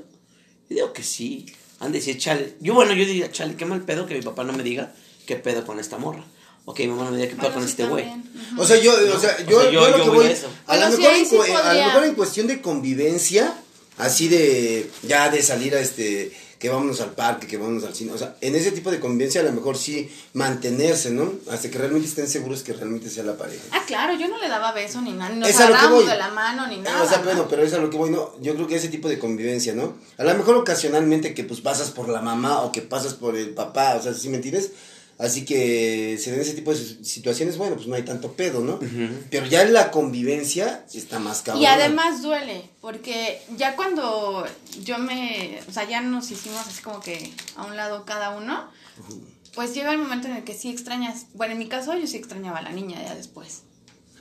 Speaker 1: Yo digo que sí. Han de decir, chale. Yo, bueno, yo diría, chale, qué mal pedo que mi papá no me diga qué pedo con esta morra. O que mi mamá no me diga qué pedo
Speaker 2: Bueno,
Speaker 1: con
Speaker 2: sí,
Speaker 1: este güey.
Speaker 2: también. Ujú.
Speaker 3: O sea, yo, o sea, yo,
Speaker 1: O sea, yo-
Speaker 3: yo lo que
Speaker 1: voy
Speaker 3: voy,
Speaker 1: a eso.
Speaker 3: a, lo
Speaker 2: sí,
Speaker 3: mejor
Speaker 2: ahí
Speaker 3: en,
Speaker 2: sí
Speaker 3: a lo mejor en cuestión de convivencia, así de, ya de salir a este, que vámonos al parque, que vámonos al cine, o sea, en ese tipo de convivencia a lo mejor sí mantenerse, ¿no? Hasta que realmente estén seguros que realmente sea la pareja.
Speaker 2: Ah, claro, yo no le daba beso ni nada, ni nos agarramos de la mano ni nada.
Speaker 3: o sea,
Speaker 2: ¿no?
Speaker 3: bueno, pero es a lo que voy, no, yo creo que ese tipo de convivencia, ¿no? A lo mejor ocasionalmente que pues pasas por la mamá o que pasas por el papá, o sea, ¿sí me entiendes? Así que se den ese tipo de si- situaciones, bueno, pues no hay tanto pedo, ¿no? Pero ya en la convivencia está más cabrón.
Speaker 2: Y además duele, porque ya cuando yo me, o sea, ya nos hicimos así como que a un lado cada uno, pues llega el momento en el que sí extrañas, bueno, en mi caso yo sí extrañaba a la niña ya después.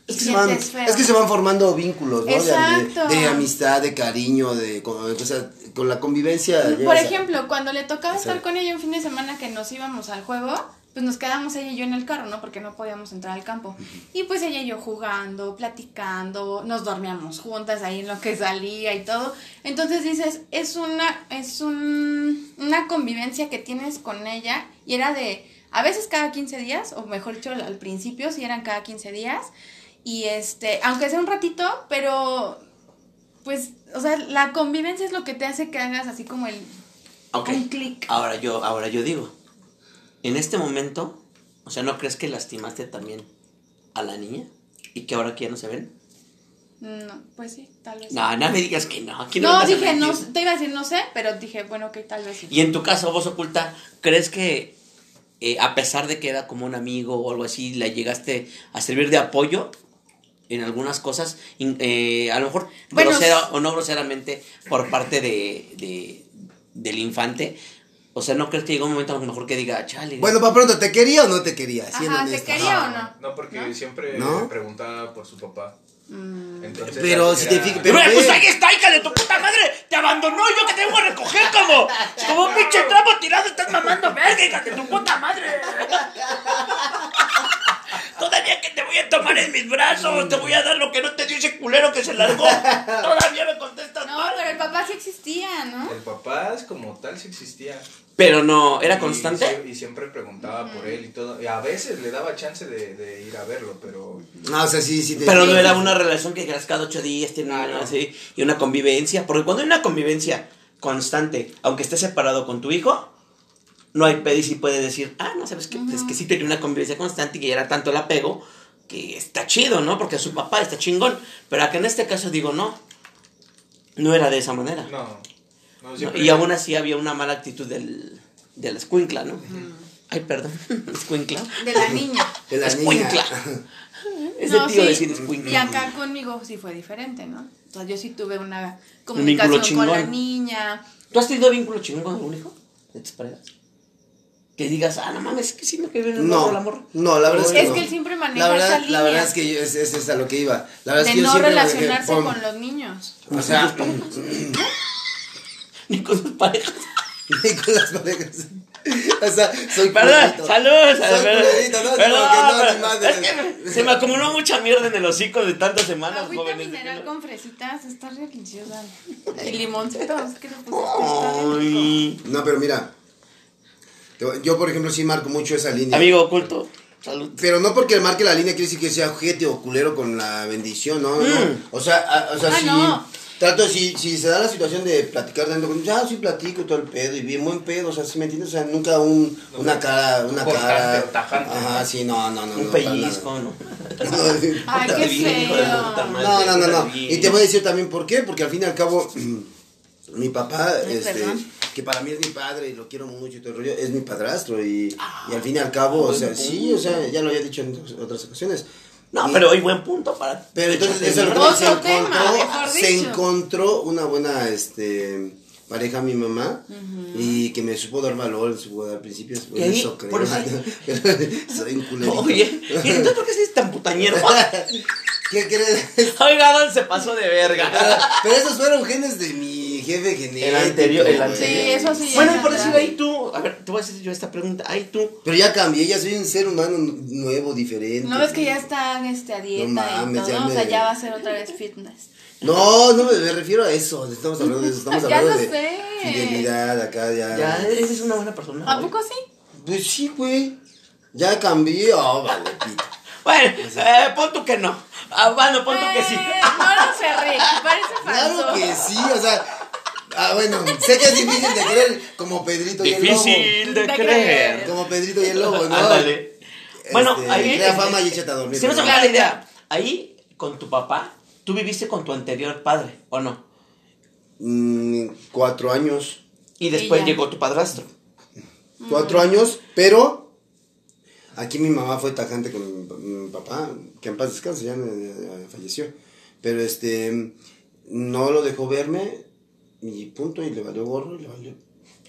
Speaker 3: Es que, se van,
Speaker 2: sientes feo.
Speaker 3: es que se van formando vínculos, ¿no? De-
Speaker 2: Exacto.
Speaker 3: De, de amistad, de cariño, de, con, o sea, con la convivencia.
Speaker 2: Por
Speaker 3: a-
Speaker 2: ejemplo, cuando le tocaba estar con ella un fin de semana que nos íbamos al juego, pues nos quedamos ella y yo en el carro, ¿no? Porque no podíamos entrar al campo. Y pues ella y yo jugando, platicando, nos dormíamos juntas ahí en lo que salía y todo. Entonces dices, es una, es un, una convivencia que tienes con ella y era de, a veces cada 15 días, o mejor dicho, al principio sí eran cada 15 días. Y este, aunque sea un ratito, pero pues, o sea, la convivencia es lo que te hace que hagas así como el
Speaker 1: Ok.
Speaker 2: un clic.
Speaker 1: Ahora yo, ahora yo digo, en este momento, o sea, ¿no crees que lastimaste también a la niña? ¿Y que ahora que ya no se ven?
Speaker 2: No, pues sí, tal vez.
Speaker 1: No, no me digas que no. Aquí
Speaker 2: no, dije, no, te iba a decir no sé, pero dije, bueno, ok, tal vez sí.
Speaker 1: Y en tu caso, vos oculta, ¿crees que eh, a pesar de que era como un amigo o algo así, le llegaste a servir de apoyo en algunas cosas? Eh, a lo mejor
Speaker 2: Bueno,
Speaker 1: grosera o no groseramente por parte de, de- del infante. O sea, ¿no crees que llegó un momento a lo mejor que diga, chale?
Speaker 3: Bueno, para pronto, ¿te quería o no te quería?
Speaker 2: Ajá, ¿te quería o no?
Speaker 4: No, porque
Speaker 2: ¿No?
Speaker 4: siempre
Speaker 3: ¿No?
Speaker 4: me preguntaba por su papá.
Speaker 2: Mm,
Speaker 4: Entonces,
Speaker 3: Pero
Speaker 4: era-
Speaker 3: si te fijas-
Speaker 1: Pero,
Speaker 3: Pero
Speaker 1: pues ahí está, hija de tu puta madre. Te abandonó yo que te vengo a recoger como, como un pinche trapo tirado. Estás mamando verga, hija de tu puta madre. Todavía que te voy a tomar en mis brazos, te voy a dar lo que no te dio ese culero que se largó. Todavía me contestas
Speaker 2: No,
Speaker 1: mal.
Speaker 2: pero el papá sí existía, ¿no?
Speaker 4: El papá es como tal sí existía.
Speaker 1: Pero no, ¿era
Speaker 4: Y
Speaker 1: constante?
Speaker 4: sie- Y, siempre preguntaba por él y todo. Y a veces le daba chance de, de ir a verlo, pero
Speaker 3: No, o sea, sí, sí. Te
Speaker 1: Pero no era una relación que cada ocho días, tiene
Speaker 4: Ah, no.
Speaker 1: así, y una convivencia. Porque cuando hay una convivencia constante, aunque estés separado con tu hijo, no hay pedo y si puede decir, ah, no, sabes que es que sí tenía una convivencia constante y que era tanto el apego que está chido, ¿no? Porque su papá está chingón. Pero acá en este caso digo, no, no era de esa manera.
Speaker 4: No. No,
Speaker 1: ¿no? Y aún así había una mala actitud del, del escuincla, ¿no? Ay, perdón, escuincla.
Speaker 2: De la niña.
Speaker 3: De la
Speaker 1: Escuincla.
Speaker 3: niña.
Speaker 1: Es
Speaker 2: No,
Speaker 1: de tío
Speaker 2: sí.
Speaker 1: decir escuincla.
Speaker 2: Y acá conmigo sí fue diferente, ¿no? O sea, yo sí tuve una
Speaker 1: Un vínculo
Speaker 2: comunicación con la niña.
Speaker 1: ¿Tú has tenido vínculo chingón con algún hijo de tus parejas? Que digas, ah, no mames, es que sí me quedé bien el morro, la
Speaker 3: No,
Speaker 1: morra.
Speaker 3: no, la verdad es que
Speaker 2: Es
Speaker 3: no.
Speaker 2: que él siempre maneja
Speaker 3: la verdad,
Speaker 2: esa
Speaker 3: La
Speaker 2: línea.
Speaker 3: verdad es que yo, es, es, es a lo que iba. La verdad
Speaker 2: De
Speaker 3: es que yo
Speaker 2: no
Speaker 3: siempre manejé,
Speaker 2: relacionarse con los niños.
Speaker 3: O sea,
Speaker 1: Ni con sus parejas.
Speaker 3: ni con las parejas. O sea, soy
Speaker 1: Perdón,
Speaker 3: culerito.
Speaker 1: saludos.
Speaker 3: Soy no,
Speaker 1: Perdón,
Speaker 3: no,
Speaker 1: pero
Speaker 3: madre.
Speaker 1: es que se me acumuló mucha mierda en el hocico de tantas semanas,
Speaker 2: Agüita
Speaker 1: jóvenes.
Speaker 2: mineral con fresitas está deliciosa. Y limoncitos, que rico.
Speaker 1: Ay.
Speaker 3: No, pero mira. Yo, por ejemplo, sí marco mucho esa línea.
Speaker 1: Amigo oculto, salud.
Speaker 3: Pero no porque marque la línea quiere decir que sea ojete o culero con la bendición, ¿no? no.
Speaker 1: Mm.
Speaker 3: O sea, a- o sea,
Speaker 2: Ah,
Speaker 3: si
Speaker 2: no.
Speaker 3: Trato, si, si se da la situación de platicar dentro con ya sí platico todo el pedo y bien buen pedo, o sea, ¿sí me entiendes? O sea, nunca un, una cara, una
Speaker 4: Cortante
Speaker 3: cara.
Speaker 4: tajante,
Speaker 3: Ajá,
Speaker 4: ¿no?
Speaker 3: sí, no, no, no.
Speaker 1: Un
Speaker 3: no,
Speaker 1: pellizco, ¿no?
Speaker 2: Ay, qué feo.
Speaker 1: puta madre,
Speaker 3: No, no, no, no. Y te voy a decir también por qué, porque al fin y al cabo, mi papá,
Speaker 2: Ay,
Speaker 3: este,
Speaker 2: perdón.
Speaker 3: que para mí es mi padre y lo quiero mucho y todo el rollo, es mi padrastro y, y al fin y al cabo, o sea, sí, o sea, ya lo había dicho en otras ocasiones.
Speaker 1: No, pero hay buen punto para.
Speaker 3: pero entonces eso es lo que se
Speaker 2: tema,
Speaker 3: encontró, se una buena este pareja mi mamá y que me supo dar valor, me supo dar principios, por
Speaker 1: ahí,
Speaker 3: eso creo.
Speaker 1: por eso-
Speaker 3: Soy un culerito.
Speaker 1: Oye, ¿y entonces por qué eres tan putañero?
Speaker 3: ¿Qué crees?
Speaker 1: Oiga, Don se pasó de verga.
Speaker 3: Pero esos fueron genes de mi jefe genético.
Speaker 1: El anterior, el anterior.
Speaker 2: Sí, eso sí.
Speaker 1: Bueno,
Speaker 2: ya
Speaker 1: y por decir ahí tú, a ver, te voy a hacer yo esta pregunta. Ahí tú,
Speaker 3: Pero ya cambié, ya soy un ser humano nuevo, diferente.
Speaker 2: ¿No ves que ya está este, a dieta
Speaker 3: No mames,
Speaker 2: y todo?
Speaker 3: ya
Speaker 2: O sea,
Speaker 3: me-
Speaker 2: ya va a ser otra vez fitness.
Speaker 3: No, no me, me refiero a eso. Estamos hablando de eso. Estamos
Speaker 2: Ya
Speaker 3: hablando
Speaker 2: lo
Speaker 3: de
Speaker 2: sé.
Speaker 3: fidelidad acá, ya.
Speaker 1: ya eres una buena persona.
Speaker 2: ¿A poco sí?
Speaker 3: Pues sí, güey. Ya cambié. Oh, vale, pito.
Speaker 1: Bueno, eh, pon tú que no. Ah, bueno, pon tú que sí.
Speaker 2: Eh, no lo sé, Rick. Parece falso.
Speaker 3: Claro que sí, o sea. Ah, bueno, sé que es difícil de creer como Pedrito y el lobo.
Speaker 1: Difícil de creer.
Speaker 3: Como Pedrito y el lobo, ¿no?
Speaker 1: Ándale. Bueno,
Speaker 3: Este,
Speaker 1: ahí.
Speaker 3: Crea fama y échate a dormir.
Speaker 1: Si no se me da la idea. Ahí, con tu papá, tú viviste con tu anterior padre, ¿o no?
Speaker 3: Mm, cuatro años.
Speaker 1: Y después llegó tu padrastro.
Speaker 3: Cuatro años, pero aquí mi mamá fue tajante con mi, mi papá, que en paz descanse, ya, falleció. Pero este, no lo dejó verme y punto, y le valió gorro y le valió.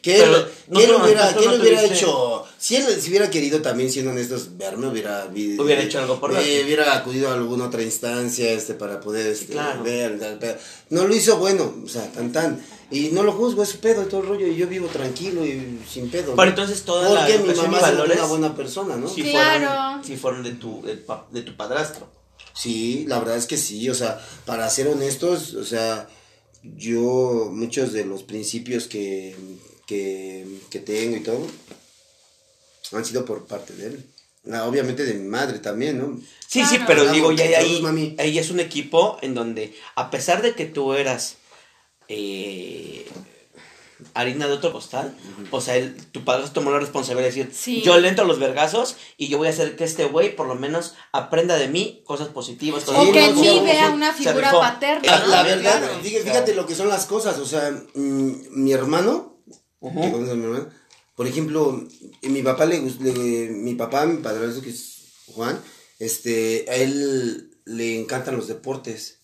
Speaker 3: ¿Qué,
Speaker 1: Pero,
Speaker 3: él-
Speaker 1: no
Speaker 3: qué él
Speaker 1: lo-
Speaker 3: hubiera, qué
Speaker 1: no
Speaker 3: él hubiera hecho? Si él si hubiera querido también, siendo honestos, verme, hubiera...
Speaker 1: Hubiera hecho algo por
Speaker 3: eh. Hubiera acudido a alguna otra instancia este, para poder este,
Speaker 1: claro.
Speaker 3: ver. tal, pero No lo hizo bueno, o sea, tan tan. Y no lo juzgo, es su pedo y todo el rollo, y yo vivo tranquilo y sin pedo.
Speaker 1: Pero
Speaker 3: ¿no?
Speaker 1: entonces toda la
Speaker 3: Porque mi
Speaker 1: educación y
Speaker 3: mamá es
Speaker 1: valores
Speaker 3: una buena persona, ¿no?
Speaker 1: sí
Speaker 3: Sí.
Speaker 2: Claro.
Speaker 1: fueron, sí fueron de tu, de tu padrastro.
Speaker 3: la verdad es que sí, o sea, para ser honestos, o sea, yo muchos de los principios que, que, que tengo y todo han sido por parte de él. Ah, obviamente de mi madre también, ¿no?
Speaker 1: Sí, sí, pero digo, ya ahí,
Speaker 3: mami.
Speaker 1: ahí es un equipo en donde, a pesar de que tú eras eh, harina de otro costal, o sea, él- tu padre tomó la responsabilidad de decir,
Speaker 2: Sí.
Speaker 1: yo le entro a los vergazos y yo voy a hacer que este güey por lo menos aprenda de mí cosas positivas. cosas
Speaker 2: O que en mí vea una figura paterna.
Speaker 3: La, la verdad,
Speaker 1: claro.
Speaker 3: fíjate, fíjate lo que son las cosas, o sea, mm, mi hermano, que a mi hermano, por ejemplo, mi papá le, le- mi papá, mi padrastro que es Juan, este, a él le encantan los deportes.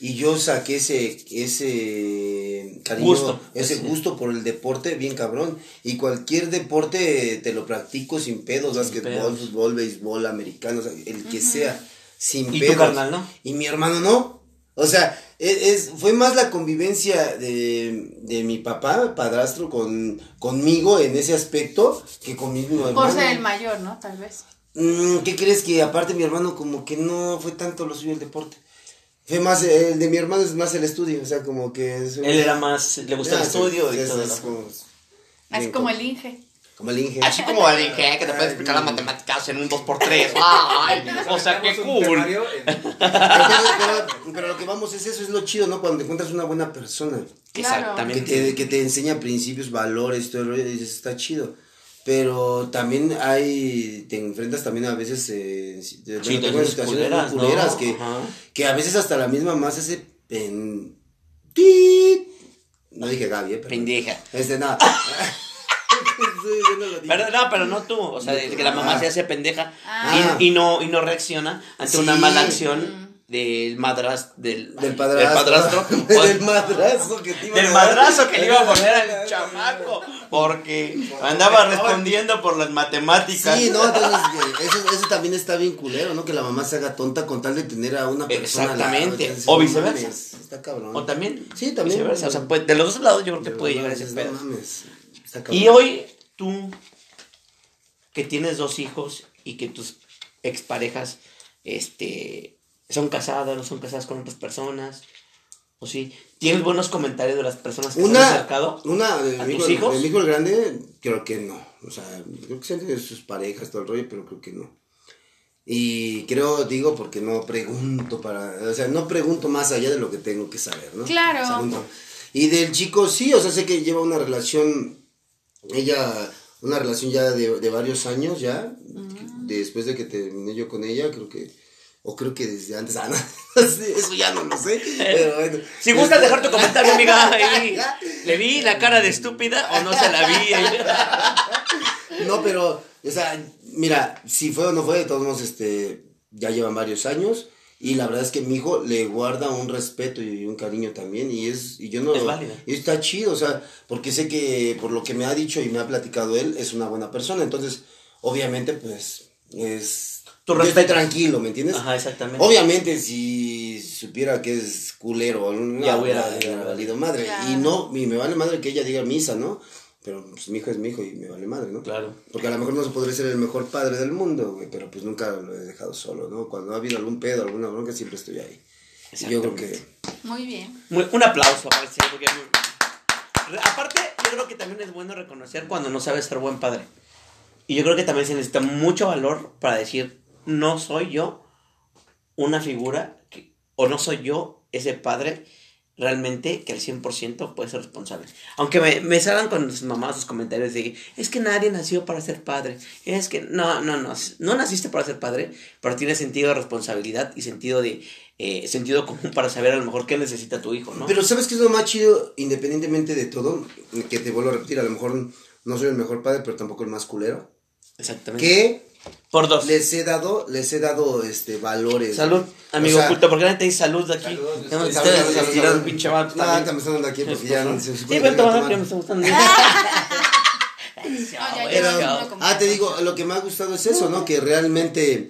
Speaker 3: Y yo saqué ese, ese cariño,
Speaker 1: Gusto.
Speaker 3: ese
Speaker 1: Sí.
Speaker 3: gusto por el deporte bien cabrón. Y cualquier deporte te lo practico sin pedos,
Speaker 1: pedos.
Speaker 3: fútbol, béisbol, americano, o sea, el que sea, sin
Speaker 1: Y tu
Speaker 3: pedos.
Speaker 1: carnal, ¿no?
Speaker 3: Y mi hermano no. O sea, es, es- fue más la convivencia de, de mi papá, padrastro, con, conmigo en ese aspecto que con mi mismo hermano.
Speaker 2: Por ser el mayor, ¿no? Tal vez.
Speaker 3: Mm, ¿Qué crees que aparte mi hermano como que no fue tanto lo suyo el deporte? Fue más, el de mi hermano es más el estudio, o sea, como que es...
Speaker 1: Él era más, le gustaba el
Speaker 3: sí,
Speaker 1: estudio y
Speaker 3: es-
Speaker 1: todo.
Speaker 3: es
Speaker 1: ¿no?
Speaker 3: como-
Speaker 2: Es
Speaker 3: bien
Speaker 2: como
Speaker 3: com-
Speaker 2: el Inge.
Speaker 3: Como el Inge.
Speaker 1: Así como el Inge, que te puede explicar las matemáticas en un 2x3. Ay, o sea, qué
Speaker 4: un
Speaker 1: cool.
Speaker 3: Pero, pero- pero lo que vamos es eso, es lo chido, ¿no? Cuando te encuentras una buena persona
Speaker 2: Claro.
Speaker 3: que
Speaker 1: Exactamente.
Speaker 3: te, que te enseña principios, valores, todo el rollo, y dices, está chido. Pero también hay, te enfrentas también a veces eh, de-
Speaker 1: Situaciones culeras,
Speaker 3: que,
Speaker 1: Ajá.
Speaker 3: que a veces hasta la misma más pen... tit. No dije Gaby, eh, pero...
Speaker 1: Pendeja.
Speaker 3: Este, nada.
Speaker 1: Pero, no, pero no tú, o sea, que la mamá se hace pendeja
Speaker 3: Ah.
Speaker 1: y, y no, y no reacciona ante una mala acción del madras del,
Speaker 3: Del padrastro.
Speaker 1: del padrastro,
Speaker 3: del madrazo que te iba a
Speaker 1: del madrazo que le iba a poner al chamaco porque andaba respondiendo por las matemáticas.
Speaker 3: Sí, no, entonces eso, eso también está bien culero, ¿no? Que la mamá se haga tonta con tal de tener a una persona. lado,
Speaker 1: Exactamente.
Speaker 3: entonces,
Speaker 1: O viceversa.
Speaker 3: Está cabrón.
Speaker 1: O también,
Speaker 3: Sí, también.
Speaker 1: viceversa, o sea, pues, de los dos lados yo creo que puede llegar ese
Speaker 3: dices,
Speaker 1: pedo.
Speaker 3: mames, está cabrón.
Speaker 1: Y hoy tú, que tienes dos hijos y que tus exparejas este, son casadas, no son casadas con otras personas, o sí, tienes buenos comentarios de las personas que se han
Speaker 3: Una,
Speaker 1: acercado.
Speaker 3: una de
Speaker 1: ¿A
Speaker 3: mi
Speaker 1: tus
Speaker 3: hijo,
Speaker 1: hijos?
Speaker 3: de mi hijo el grande, creo que no. O sea, creo que sienten sus parejas, todo el rollo, pero creo que no. Y creo, digo, porque no pregunto para, o sea, no pregunto más allá de lo que tengo que saber, ¿no?
Speaker 2: Claro.
Speaker 3: Y del chico, sí, o sea, sé que lleva una relación, ella, una relación ya de, de varios años ya, después de que terminé yo con ella, creo que, o creo que desde antes, ah, no, eso ya no lo sé, pero bueno.
Speaker 1: Si gustas dejar tu comentario, amiga, ahí. ¿Le vi la cara de estúpida o no se la vi?
Speaker 3: No, pero, o sea, mira, si fue o no fue, de todos modos, este, ya llevan varios años. Y la verdad es que mi hijo le guarda un respeto y un cariño también. Y es, y yo no.
Speaker 1: Es válido.
Speaker 3: Y está chido, o sea, porque sé que por lo que me ha dicho y me ha platicado él, es una buena persona. Entonces, obviamente, pues, es.
Speaker 1: Tu
Speaker 3: yo estoy
Speaker 1: respeto.
Speaker 3: tranquilo, ¿me entiendes?
Speaker 1: Ajá, exactamente.
Speaker 3: Obviamente, si supiera que es culero, no,
Speaker 1: Ya hubiera valido madre.
Speaker 3: valido madre.
Speaker 2: Claro.
Speaker 3: Y no, y me vale madre que ella diga misa, ¿no? Pero pues mi hijo es mi hijo y me vale madre, ¿no?
Speaker 1: Claro.
Speaker 3: Porque a lo mejor no se podría ser el mejor padre del mundo, güey, pero pues nunca lo he dejado solo, ¿no? Cuando ha habido algún pedo, alguna bronca, siempre estoy ahí. Y yo creo que...
Speaker 2: Muy bien.
Speaker 1: Muy- un aplauso señor, porque Aparte, yo creo que también es bueno reconocer cuando no sabes ser buen padre. Y yo creo que también se necesita mucho valor para decir, no soy yo una figura, que- o no soy yo ese padre realmente que al 100% puede ser responsable. Aunque me, me salgan con sus mamás sus comentarios de, es que nadie nació para ser padre. Es que no, no, no, no naciste para ser padre, pero tienes sentido de responsabilidad y sentido de eh, sentido común para saber a lo mejor qué necesita tu hijo, ¿no?
Speaker 3: Pero ¿sabes qué es lo más chido, independientemente de todo? Que te vuelvo a repetir, a lo mejor no soy el mejor padre, pero tampoco el más culero.
Speaker 1: Exactamente.
Speaker 3: Que
Speaker 1: Por dos.
Speaker 3: les he dado, les he dado, este, valores.
Speaker 1: Salud,
Speaker 3: güey.
Speaker 1: amigo
Speaker 3: O sea,
Speaker 1: oculto, porque nadie te dice salud de aquí.
Speaker 4: Salud,
Speaker 1: Tenemos
Speaker 4: estoy-
Speaker 1: ustedes
Speaker 3: salud,
Speaker 1: a
Speaker 3: salud,
Speaker 1: tirar
Speaker 3: salud.
Speaker 1: un pinche vato
Speaker 3: No,
Speaker 1: también.
Speaker 3: ahorita me están dando aquí porque ya se
Speaker 1: Sí,
Speaker 3: que
Speaker 1: toma,
Speaker 3: no
Speaker 1: que me
Speaker 3: toman.
Speaker 1: está gustando.
Speaker 2: ya, ya,
Speaker 3: Pero,
Speaker 2: ya, ya.
Speaker 3: ah, te digo, lo que me ha gustado es eso, ¿no? Que realmente,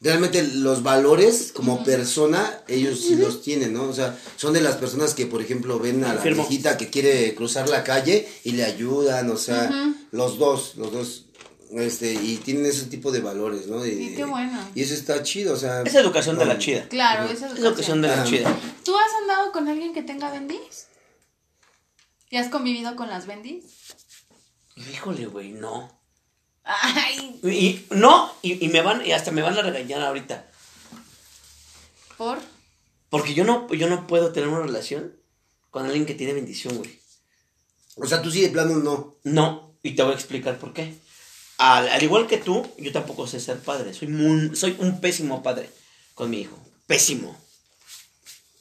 Speaker 3: realmente los valores como persona, ellos sí los tienen, ¿no? O sea, son de las personas que, por ejemplo, ven a la viejita que quiere cruzar la calle y le ayudan, o sea, los dos, los dos, este, y tienen ese tipo de valores, ¿no? Y,
Speaker 2: qué bueno.
Speaker 3: Y eso está chido, o sea.
Speaker 1: Es educación de la
Speaker 3: no,
Speaker 1: chida.
Speaker 2: Claro, esa
Speaker 1: Es educación de la
Speaker 3: Ah.
Speaker 1: chida.
Speaker 2: ¿Tú has andado con alguien que tenga bendis? ¿Y has convivido con las bendis?
Speaker 1: Híjole, güey, no.
Speaker 2: Ay,
Speaker 1: Y, no, y, y me van, y hasta me van a regañar ahorita.
Speaker 2: ¿por?
Speaker 1: Porque yo no, yo no puedo tener una relación con alguien que tiene bendición, güey.
Speaker 3: O sea, tú sí de plano no.
Speaker 1: No, y te voy a explicar por qué. Al, al igual que tú, yo tampoco sé ser padre. Soy, muy, soy un pésimo padre con mi hijo. Pésimo.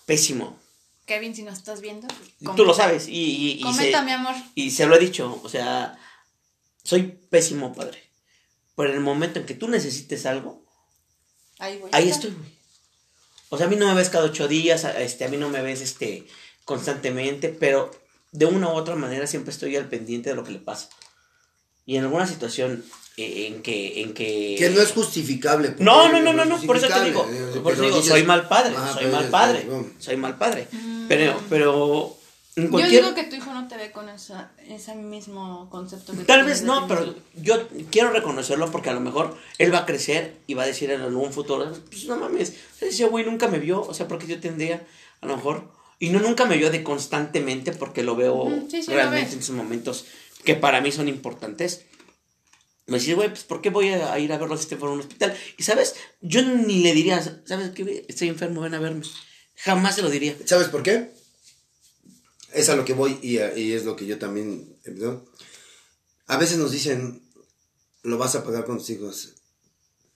Speaker 1: Pésimo.
Speaker 2: Kevin, si nos estás viendo.
Speaker 1: Tú lo sabes. Y, y, y
Speaker 2: Comenta,
Speaker 1: se-
Speaker 2: mi amor.
Speaker 1: Y se lo he dicho, o sea, soy pésimo padre. Pero en el momento en que tú necesites algo,
Speaker 2: Ahí voy.
Speaker 1: estoy, güey. O sea, a mí no me ves cada ocho días, a- este, a mí no me ves este, constantemente, pero de una u otra manera siempre estoy al pendiente de lo que le pasa. Y en alguna situación eh, en que... En que...
Speaker 3: Que no es justificable.
Speaker 1: No, no, no, no, no, por eso te digo, por eso digo,
Speaker 3: dices-
Speaker 1: soy mal padre,
Speaker 3: Ajá,
Speaker 1: soy mal padre, soy mal padre. Pero, pero, en
Speaker 2: Yo digo que tu hijo no te ve con esa, ese mismo concepto que
Speaker 1: Tal vez no, pero
Speaker 2: mismo.
Speaker 1: yo quiero reconocerlo porque a lo mejor él va a crecer y va a decir en algún futuro, pues no mames, ese güey nunca me vio, o sea, porque yo tendría, a lo mejor, y no nunca me vio de constantemente porque lo veo
Speaker 2: sí, sí,
Speaker 1: realmente en sus momentos que para mí son importantes, Me decís, güey, pues ¿por qué voy a ir a verlo si esté por un hospital? Y sabes, yo ni le diría, ¿sabes qué? Estoy enfermo, ven a verme. Jamás se lo diría.
Speaker 3: ¿Sabes por qué? Es a lo que voy y, a- y es lo que yo también... ¿no? A veces nos dicen, lo vas a pagar con tus hijos.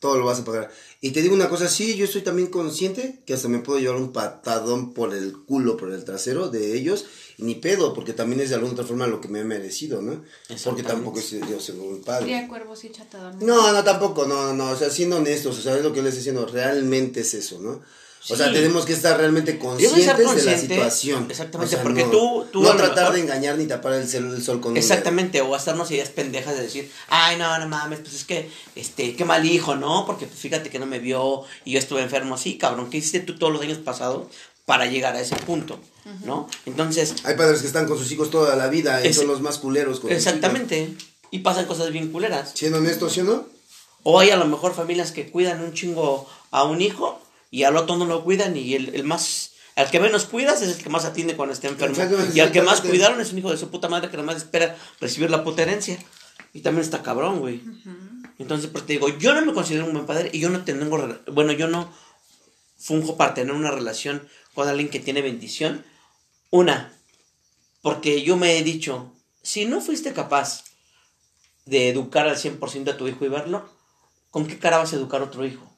Speaker 3: Todo lo vas a pagar. Y te digo una cosa, sí, yo estoy también consciente que hasta me puedo llevar un patadón por el culo, por el trasero de ellos. Y ni pedo, porque también es de alguna otra forma lo que me he merecido, ¿no? Porque tampoco es yo ser un padre.
Speaker 2: Cuervos y.
Speaker 3: No, no, tampoco, no, no, no, o sea, siendo honestos, o sea, es lo que les estoy diciendo, realmente es eso, ¿no? O sea, tenemos que estar realmente conscientes de la situación.
Speaker 1: exactamente,
Speaker 3: O sea,
Speaker 1: porque
Speaker 3: no,
Speaker 1: tú- tú
Speaker 3: no tratar
Speaker 1: mejor-
Speaker 3: de engañar ni tapar el, cel- el sol con un.
Speaker 1: Exactamente, o hacernos ideas pendejas de decir, ay, no, no mames, pues es que, este, qué mal hijo, ¿no? Porque pues fíjate que no me vio y yo estuve enfermo. Sí, cabrón, ¿qué hiciste tú todos los años pasados para llegar a ese punto? ¿No? Entonces,
Speaker 3: Hay padres que están con sus hijos toda la vida y
Speaker 1: Es-
Speaker 3: son los más culeros con sus
Speaker 1: exactamente, y pasan cosas bien culeras.
Speaker 3: Siendo honestos, ¿sí o no?
Speaker 1: O hay a lo mejor familias que cuidan un chingo a un hijo y al otro no lo cuidan y el, el más... Al que menos cuidas es el que más atiende cuando esté enfermo. Y al que más cuidaron es un hijo de su puta madre que nada más espera recibir la puta herencia. Y también está cabrón, güey. Entonces, pues te digo, yo no me considero un buen padre y yo no tengo... Bueno, yo no funjo para tener una relación con alguien que tiene bendición. Una, porque yo me he dicho, si no fuiste capaz de educar al 100% a tu hijo y verlo, ¿con qué cara vas a educar a otro hijo?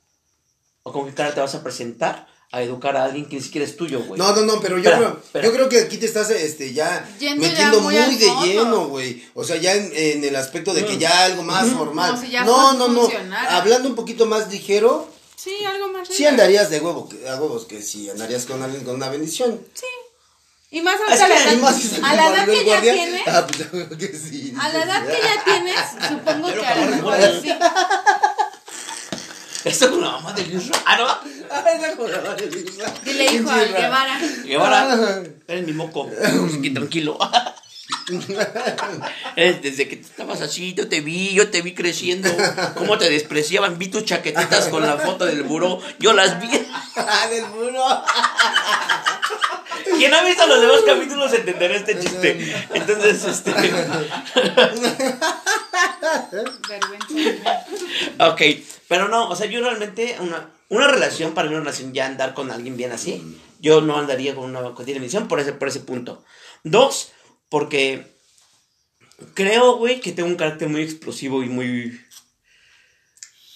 Speaker 1: ¿O con qué cara te vas a presentar a educar a alguien que ni siquiera es tuyo, güey?
Speaker 3: No, no, no, pero yo,
Speaker 1: Espera,
Speaker 3: creo,
Speaker 1: espera.
Speaker 3: yo creo que aquí te estás este, ya
Speaker 2: Yendo ya
Speaker 3: metiendo
Speaker 2: muy
Speaker 3: de lleno, güey. O sea, ya en, en el aspecto de que
Speaker 1: Mm.
Speaker 3: ya algo más formal.
Speaker 2: Como si ya
Speaker 3: no, no, no. Hablando un poquito más ligero,
Speaker 2: Sí, algo más
Speaker 3: sí
Speaker 2: relax.
Speaker 3: andarías de huevo, que- a huevos, que si andarías con alguien con una bendición.
Speaker 2: Sí. Y más
Speaker 1: Es
Speaker 2: ahorita
Speaker 1: que
Speaker 2: a la edad, a la edad que ya
Speaker 3: guardia,
Speaker 2: tienes,
Speaker 3: Ah, pues que sí.
Speaker 2: a la edad que ya tienes, supongo
Speaker 1: Pero
Speaker 2: que a lo mejor sí.
Speaker 1: Esto es una mamá de Luis Ah,
Speaker 2: Dile hijo al Guevara.
Speaker 1: Guevara, eres mi moco. Tranquilo. Desde que estabas así, yo te vi, yo te vi creciendo. Cómo te despreciaban. Vi tus chaquetitas con la foto del buró. Yo las vi.
Speaker 3: Ah, del muro.
Speaker 1: Quien ha visto los demás capítulos entenderá este chiste. Entonces, este.
Speaker 2: Vergüenza.
Speaker 1: Ok, pero no, o sea, yo realmente, una, una relación, para mí una relación ya andar con alguien bien así, yo no andaría con una con tiene misión por ese, por ese punto. Dos, porque creo, güey, que tengo un carácter muy explosivo y muy...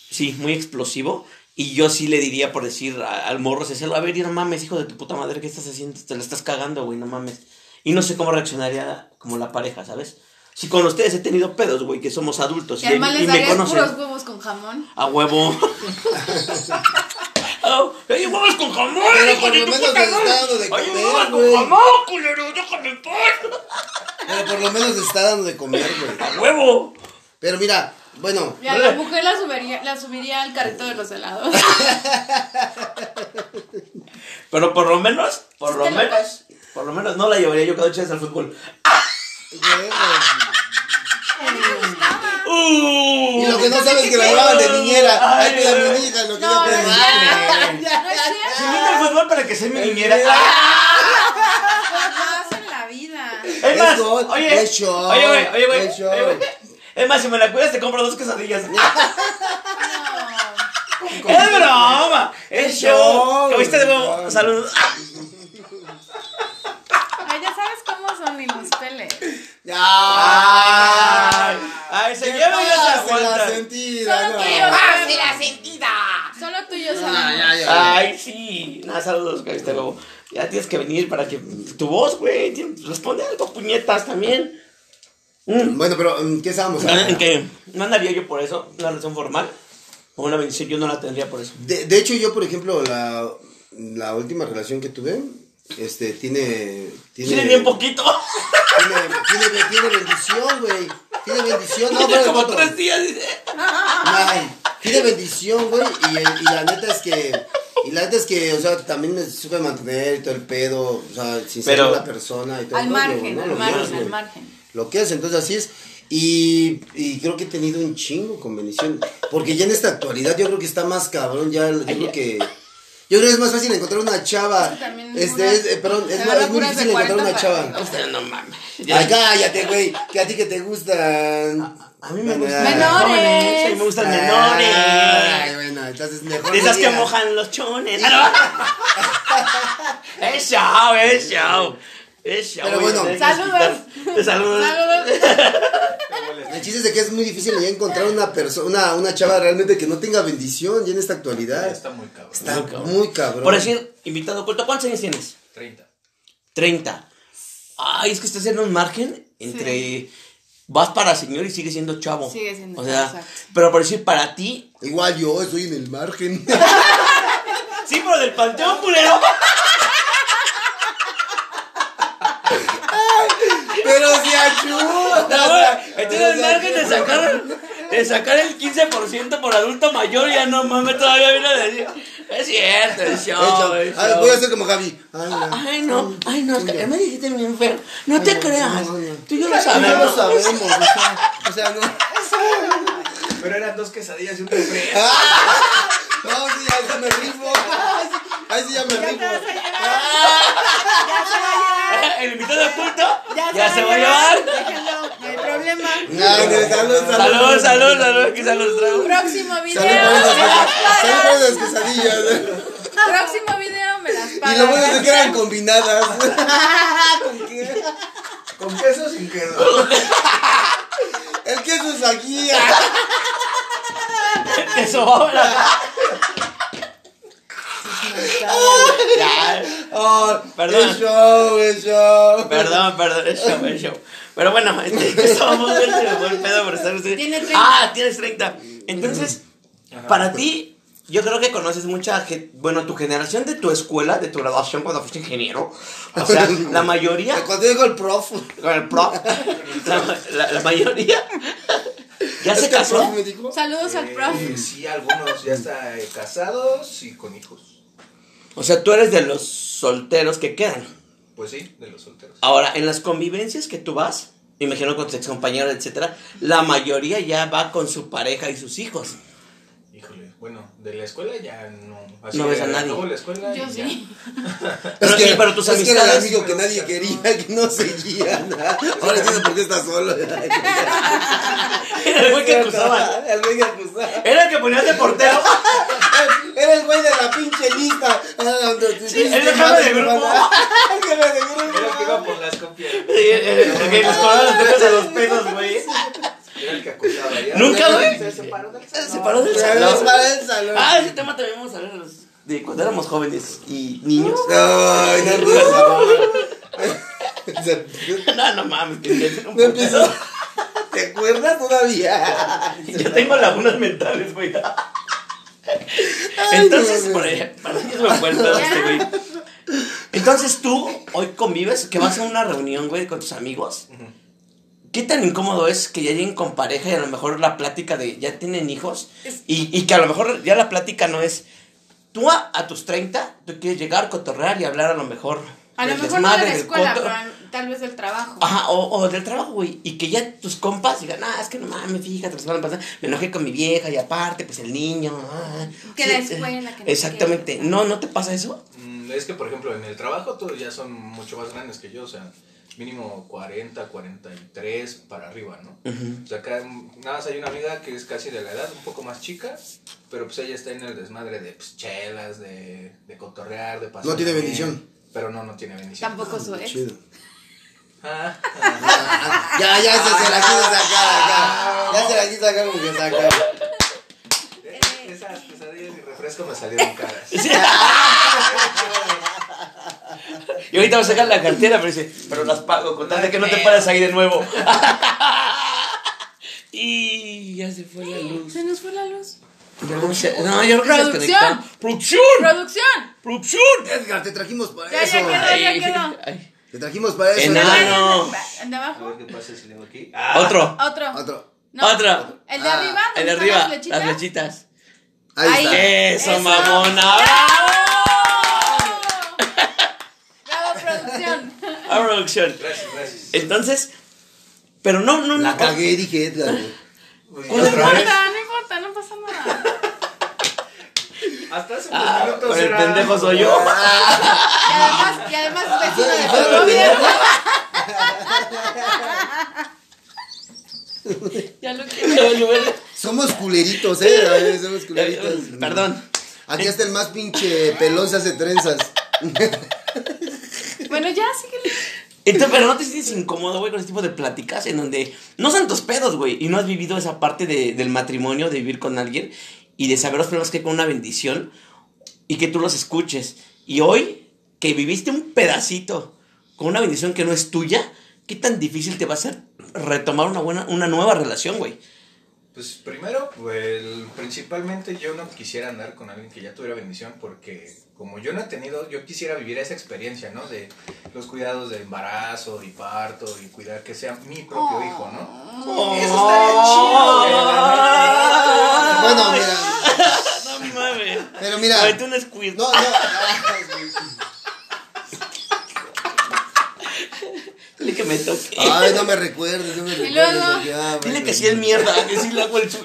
Speaker 1: Sí, muy explosivo. Y yo sí le diría por decir a- al morro, ese, a ver, y no mames, hijo de tu puta madre, ¿qué estás haciendo? Te la estás cagando, güey, no mames. Y no sé cómo reaccionaría como la pareja, ¿sabes? Si con ustedes he tenido pedos, güey, que somos adultos
Speaker 2: Y además les
Speaker 1: me
Speaker 2: darías
Speaker 1: conocen.
Speaker 2: puros huevos con jamón.
Speaker 1: A huevo. oh, ¡Hay huevos con jamón!
Speaker 3: Pero
Speaker 1: hijo
Speaker 3: por lo menos
Speaker 1: puta
Speaker 3: les está dando de
Speaker 1: ¡Hay
Speaker 3: comer,
Speaker 1: huevos con
Speaker 3: güey.
Speaker 1: jamón, culero! ¡Déjame en paz!
Speaker 3: Pero por lo menos le está dando de comer, güey.
Speaker 1: ¡A huevo!
Speaker 3: Pero mira, bueno,
Speaker 2: Y a la mujer la subiría, la subiría al carrito de los helados.
Speaker 1: Pero por lo menos, por lo menos, por lo menos no la llevaría yo cada ocho días al fútbol. ¡Uh!
Speaker 3: Y lo que no sabes es que la llevaban de niñera. Ay,
Speaker 1: Ay,
Speaker 3: cuida a
Speaker 1: güey.
Speaker 3: mi hija, lo que
Speaker 2: No,
Speaker 3: ya
Speaker 2: no
Speaker 3: aprendí.
Speaker 2: No
Speaker 1: Se invita al fútbol para que sea mi niñera.
Speaker 2: Jamás en la vida.
Speaker 1: Es más, oye,
Speaker 3: es show,
Speaker 1: oye, güey, oye, güey,
Speaker 3: es show.
Speaker 1: oye, güey. Es más, si me la cuidas te compro dos quesadillas.
Speaker 2: No.
Speaker 1: Es broma, es show.
Speaker 3: show,
Speaker 1: Que viste de nuevo.
Speaker 3: show.
Speaker 1: Salud.
Speaker 2: Ay, ya sabes cómo son ni los peles.
Speaker 1: Ay, ay, se
Speaker 3: ¿Qué
Speaker 1: lleva y no se
Speaker 3: pasa, la
Speaker 1: aguanta.
Speaker 3: sentida?
Speaker 2: Solo
Speaker 3: no.
Speaker 2: que yo
Speaker 1: ¡Pase la sentida!
Speaker 2: Solo tú y yo
Speaker 3: Ah,
Speaker 2: sabemos.
Speaker 3: ya, ya.
Speaker 1: Ay, sí. Nada, saludos, este luego. Ya tienes que venir para que tu voz, güey, responde algo, puñetas también. Mm.
Speaker 3: Bueno, pero mm, ¿qué estábamos
Speaker 1: ¿En
Speaker 3: hablando?
Speaker 1: qué? ¿No andaría yo por eso? ¿Una relación formal? ¿O una bendición? Yo no la tendría por eso.
Speaker 3: De, de hecho, yo, por ejemplo, la, la última relación que tuve, este, tiene...
Speaker 1: Tiene bien poquito.
Speaker 3: Tiene, tiene, tiene bendición, güey. Tiene bendición. No,
Speaker 1: Tiene
Speaker 3: pero
Speaker 1: como tres días, dice.
Speaker 3: Ay, tiene bendición, güey. Y, y la neta es que. Y la neta es que, o sea, también me supe mantener y todo el pedo. O sea, sin ser la persona y todo
Speaker 2: Al margen,
Speaker 3: ¿no?
Speaker 2: al
Speaker 3: Lo que
Speaker 2: margen,
Speaker 3: es,
Speaker 2: al margen.
Speaker 3: Lo que es, entonces así es. Y, y creo que he tenido un chingo con bendición. Porque ya en esta actualidad yo creo que está más cabrón. Ya, yo
Speaker 1: Ay,
Speaker 3: creo que. Yo creo que es más fácil encontrar una chava. Este, es, eh, perdón, es, más- es muy difícil encontrar una
Speaker 2: 40
Speaker 3: chava.
Speaker 1: Ustedes no mames.
Speaker 3: Ay, cállate, güey. Que a ti que te gustan.
Speaker 1: A mí me
Speaker 3: Ay,
Speaker 1: gustan
Speaker 2: Menores.
Speaker 1: jóvenes, a mí me gustan
Speaker 3: Ay,
Speaker 1: menores.
Speaker 3: bueno, entonces mejor.
Speaker 1: De esas que mojan los chones. Ah, es show, es show. Es show.
Speaker 3: Pero bueno.
Speaker 2: Saludos.
Speaker 1: quitar- Saludos.
Speaker 3: El chiste es de que es muy difícil ya encontrar una persona, una, una chava realmente que no tenga bendición ya en esta actualidad.
Speaker 4: Está muy cabrón.
Speaker 3: Está
Speaker 1: Muy cabrón.
Speaker 3: muy cabrón.
Speaker 1: Por decir, invitado oculto, ¿cuántos años tienes?
Speaker 4: 30.
Speaker 1: 30. Ay, es que estás en un margen entre. Vas para señor y sigue siendo chavo.
Speaker 2: Sigue siendo
Speaker 1: O sea,
Speaker 2: exacto.
Speaker 1: pero por decir, para ti.
Speaker 3: Igual yo estoy en el margen.
Speaker 1: Sí, pero del panteón, culero.
Speaker 3: Pero si ayuda.
Speaker 1: No, güey, estoy en el margen de sacar, de sacar el 15% por adulto mayor. Ya no mames, todavía viene a decir. Es cierto, es show,
Speaker 3: Ah, voy a hacer como Javi. Ay, no.
Speaker 1: Ay, no, ay, no, es que me dijiste mi enfermo. No te
Speaker 3: no,
Speaker 1: creas.
Speaker 3: no, no.
Speaker 1: Tú y yo lo
Speaker 3: Ya lo
Speaker 1: sabemos.
Speaker 3: sabemos. O sea, o sea, no.
Speaker 4: Pero eran dos quesadillas y un refresco.
Speaker 3: No, sí, ahí sí me rifo. Ahí sí ya me rifo.
Speaker 1: El invitado oculto ya,
Speaker 2: Ya,
Speaker 1: se va a llevar.
Speaker 2: Déjenlo, no hay problema.
Speaker 3: Salud, salud.
Speaker 1: Salud, salud, salud, aquí salud los traigo.
Speaker 2: Próximo video.
Speaker 3: Salud por
Speaker 2: las
Speaker 3: quesadillas.
Speaker 2: Próximo video me las pagas.
Speaker 3: Y lo bueno es que eran combinadas. ¿Con qué?
Speaker 4: Con queso sin queso.
Speaker 3: El queso es aquí.
Speaker 1: Eso ahora. Ya,
Speaker 3: Oh,
Speaker 1: Perdón.
Speaker 3: Es show, es show.
Speaker 1: Perdón, perdón, es show, es show. Pero bueno, este, fue el pedo por estar usted.
Speaker 2: Tiene 30.
Speaker 1: Ah, tienes 30. Entonces, para ti, yo creo que conoces mucha gente, bueno, tu generación de tu escuela, de tu graduación cuando fuiste ingeniero. O sea, la mayoría,
Speaker 3: Cuando digo el prof.
Speaker 1: con el prof, la, la- la mayoría ya se
Speaker 3: que el
Speaker 1: casó.
Speaker 3: prof me dijo.
Speaker 2: Saludos al prof.
Speaker 4: Eh, sí, algunos ya están eh, casados y con hijos.
Speaker 1: O sea, tú eres de los solteros que quedan.
Speaker 4: Pues sí, de los solteros.
Speaker 1: Ahora, en las convivencias que tú vas, me imagino con tus excompañeros, etcétera, la mayoría ya va con su pareja y sus hijos.
Speaker 4: Bueno, de la escuela ya no. Así
Speaker 1: No ves a nadie.
Speaker 4: la escuela
Speaker 2: Yo sí.
Speaker 1: Pero sí, pero tus
Speaker 3: es que era el
Speaker 1: amistades-
Speaker 3: amigo que nadie quería, que no seguía. Ahora entiendo por qué está solo.
Speaker 1: Era el güey que acusaban.
Speaker 3: El güey que acusaba.
Speaker 1: Era el que ponías de portero.
Speaker 3: Era el güey de la pinche lista. Sí,
Speaker 1: el de jefe de grupo.
Speaker 3: El jefe de
Speaker 4: Era el que
Speaker 3: grupo.
Speaker 4: iba por las copias.
Speaker 1: Sí, El que les cobraba los pesos a los pedos, güey.
Speaker 4: Era el que acusaba. ya.
Speaker 1: ¿Nunca, güey?
Speaker 4: Se separó del
Speaker 1: Se separó del salón.
Speaker 3: salón.
Speaker 1: Ah, ese tema también vamos a hablar de los- de cuando éramos jóvenes y niños.
Speaker 3: Ay, no.
Speaker 1: No, no mames, que que-
Speaker 3: No empiezo. ¿Te acuerdas todavía?
Speaker 1: Yo tengo lagunas mentales, güey. Entonces, por ejemplo, para se me pedo este, güey. Entonces tú hoy convives, que vas a una reunión, güey, con tus amigos. ¿Qué tan incómodo es que ya lleguen con pareja y a lo mejor la plática de ya tienen hijos? Y, y que a lo mejor ya la plática no es. Tú a, a tus 30, tú quieres llegar, cotorrear y hablar a lo mejor.
Speaker 2: A lo mejor no de la escuela, pero tal vez del trabajo.
Speaker 1: Ajá, o, o del trabajo, güey. Y que ya tus compas digan, ah, es que no mames, fíjate, la semana pasada me enojé con mi vieja y aparte, pues el niño. ah".
Speaker 2: Que la escuela, que no
Speaker 1: Exactamente. ¿No, ¿No te pasa eso?
Speaker 4: Mm, Es que, por ejemplo, en el trabajo todos ya son mucho más grandes que yo, o sea, mínimo 40, 43 para arriba, ¿no? O sea, acá nada más hay una amiga que es casi de la edad, un poco más chica, pero pues ella está en el desmadre de pues, chelas, de, de cotorrear, de pasar.
Speaker 3: No tiene
Speaker 4: bien,
Speaker 3: bendición.
Speaker 4: Pero no, no tiene bendición.
Speaker 2: Tampoco su ex.
Speaker 3: Chido.
Speaker 4: Ah,
Speaker 3: Ya, ya se, se la quiso sacar acá. Ya se la quiso sacar como que saca.
Speaker 4: esas pesadillas y refresco me salieron caras.
Speaker 1: Y ahorita va a sacar la cartera, pero dice, pero las pago con tal de que no te pares ahí de nuevo. y ya se fue la luz.
Speaker 2: Se nos fue la luz.
Speaker 1: No, se- no, yo creo que
Speaker 2: Producción.
Speaker 1: ¡Producción!
Speaker 2: ¡Producción!
Speaker 1: ¡Producción!
Speaker 3: Edgar, te trajimos para
Speaker 2: Ya,
Speaker 3: eso.
Speaker 2: ya quedó, ya quedó.
Speaker 1: ay.
Speaker 3: Te trajimos para eso.
Speaker 1: Enano.
Speaker 3: Edgar.
Speaker 1: no.
Speaker 2: ¿El de
Speaker 4: A ver
Speaker 2: abajo?
Speaker 4: qué pasa si le hago aquí.
Speaker 1: Otro.
Speaker 2: Otro.
Speaker 3: Otro.
Speaker 2: No.
Speaker 1: Otro.
Speaker 2: ¿El de
Speaker 3: Ah,
Speaker 2: arriba?
Speaker 1: El de
Speaker 2: ¿Dónde
Speaker 1: arriba,
Speaker 2: las flechitas?
Speaker 1: las flechitas.
Speaker 3: Ahí,
Speaker 2: Ahí.
Speaker 3: está.
Speaker 1: Eso,
Speaker 2: Eso.
Speaker 1: mamona.
Speaker 2: Bravo, producción.
Speaker 1: Ah, producción.
Speaker 4: Gracias, gracias.
Speaker 1: Entonces, pero no, no,
Speaker 3: La
Speaker 1: no.
Speaker 3: cagué, dije Edgar. güey.
Speaker 4: Uy,
Speaker 1: ¿Cuál
Speaker 2: No
Speaker 1: es?
Speaker 4: otra vez.
Speaker 2: importa, no importa, no pasa nada.
Speaker 4: Hasta hace unos
Speaker 1: Ah,
Speaker 4: minutos
Speaker 1: el
Speaker 4: era-
Speaker 1: pendejo soy yo.
Speaker 2: Y además, y además es vecino de tu novia. Ya lo quiero.
Speaker 3: Somos culeritos, eh. a ver, Somos culeritos.
Speaker 1: Perdón.
Speaker 3: Aquí hasta el más pinche pelón se hace trenzas.
Speaker 2: Bueno, ya, síguele.
Speaker 1: Entonces, pero no te sientes incómodo, güey, con este tipo de pláticas en donde no son tus pedos, güey, y no has vivido esa parte de- del matrimonio, de vivir con alguien y de saber los problemas que hay con una bendición y que tú los escuches. Y hoy, que viviste un pedacito con una bendición que no es tuya, ¿qué tan difícil te va a ser retomar una buena, una nueva relación, güey?
Speaker 4: Pues primero, pues principalmente yo no quisiera andar con alguien que ya tuviera bendición porque como yo no he tenido, yo quisiera vivir esa experiencia, ¿no? De los cuidados de embarazo y parto y cuidar que sea mi propio hijo, ¿no? Eso estaría chido, neta.
Speaker 3: Bueno, mira.
Speaker 1: No mames.
Speaker 3: Pero mira.
Speaker 1: Queer.
Speaker 3: No, no. ay, güey.
Speaker 1: Dile que me toque.
Speaker 3: Ay, no me recuerdes, no me recuerdes.
Speaker 2: luego?
Speaker 3: ya,
Speaker 1: Dile que sí es mierda, que sí le hago el.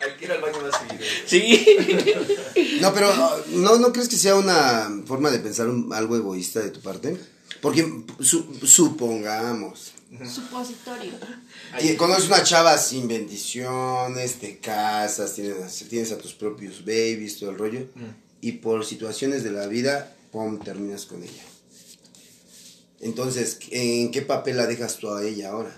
Speaker 4: Hay que ir al baño más seguido.
Speaker 1: Sí.
Speaker 3: No, pero ¿no, ¿no crees que sea una forma de pensar un- algo egoísta de tu parte? Porque su- supongamos,
Speaker 2: Supositorio.
Speaker 3: conoces una chava sin bendiciones, te casas, tienes, a- tienes a tus propios babies, todo el rollo, y por situaciones de la vida, pum, terminas con ella. Entonces, ¿en qué papel la dejas tú a ella ahora?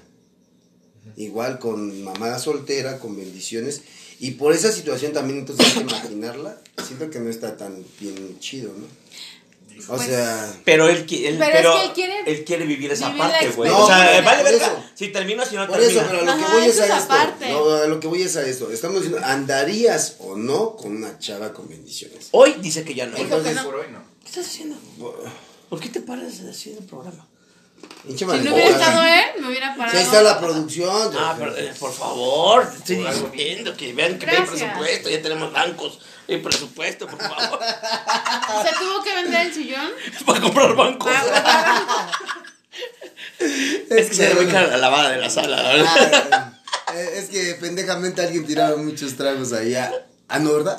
Speaker 3: Igual con mamá soltera, con bendiciones. Y por esa situación también entonces hay que imaginarla. Siento que no está tan bien chido, ¿no? O
Speaker 2: Pues,
Speaker 3: sea...
Speaker 1: Pero él, él-
Speaker 2: Pero
Speaker 1: pero
Speaker 2: es que él quiere
Speaker 1: él quiere vivir esa
Speaker 2: vivir
Speaker 1: parte, güey.
Speaker 3: experiencia.
Speaker 1: o sea,
Speaker 3: No,
Speaker 1: vale verga.
Speaker 3: eso.
Speaker 1: Si termina, si no
Speaker 3: Por
Speaker 1: termina.
Speaker 3: eso, pero a lo que voy es a
Speaker 2: es
Speaker 3: esto. No, a lo que voy es a esto. Estamos diciendo, ¿andarías o no con una chava con bendiciones?
Speaker 1: Hoy dice que ya no.
Speaker 2: Que no.
Speaker 4: Por hoy no.
Speaker 1: ¿Qué estás haciendo? ¿Por qué te paras así en el programa?
Speaker 2: Si no hubiera estado él, me hubiera parado.
Speaker 3: Ahí está la producción.
Speaker 1: Ah, pero, eh, por favor, te estoy diciendo que vean que hay presupuesto, ya tenemos bancos. Hay presupuesto, por favor.
Speaker 2: Se tuvo que vender el sillón.
Speaker 1: Para comprar bancos. Es que se ve cara la lavada de la sala, la verdad.
Speaker 3: Ah, eh, es que pendejamente alguien tiraba muchos tragos allá. Ah, no, ¿verdad?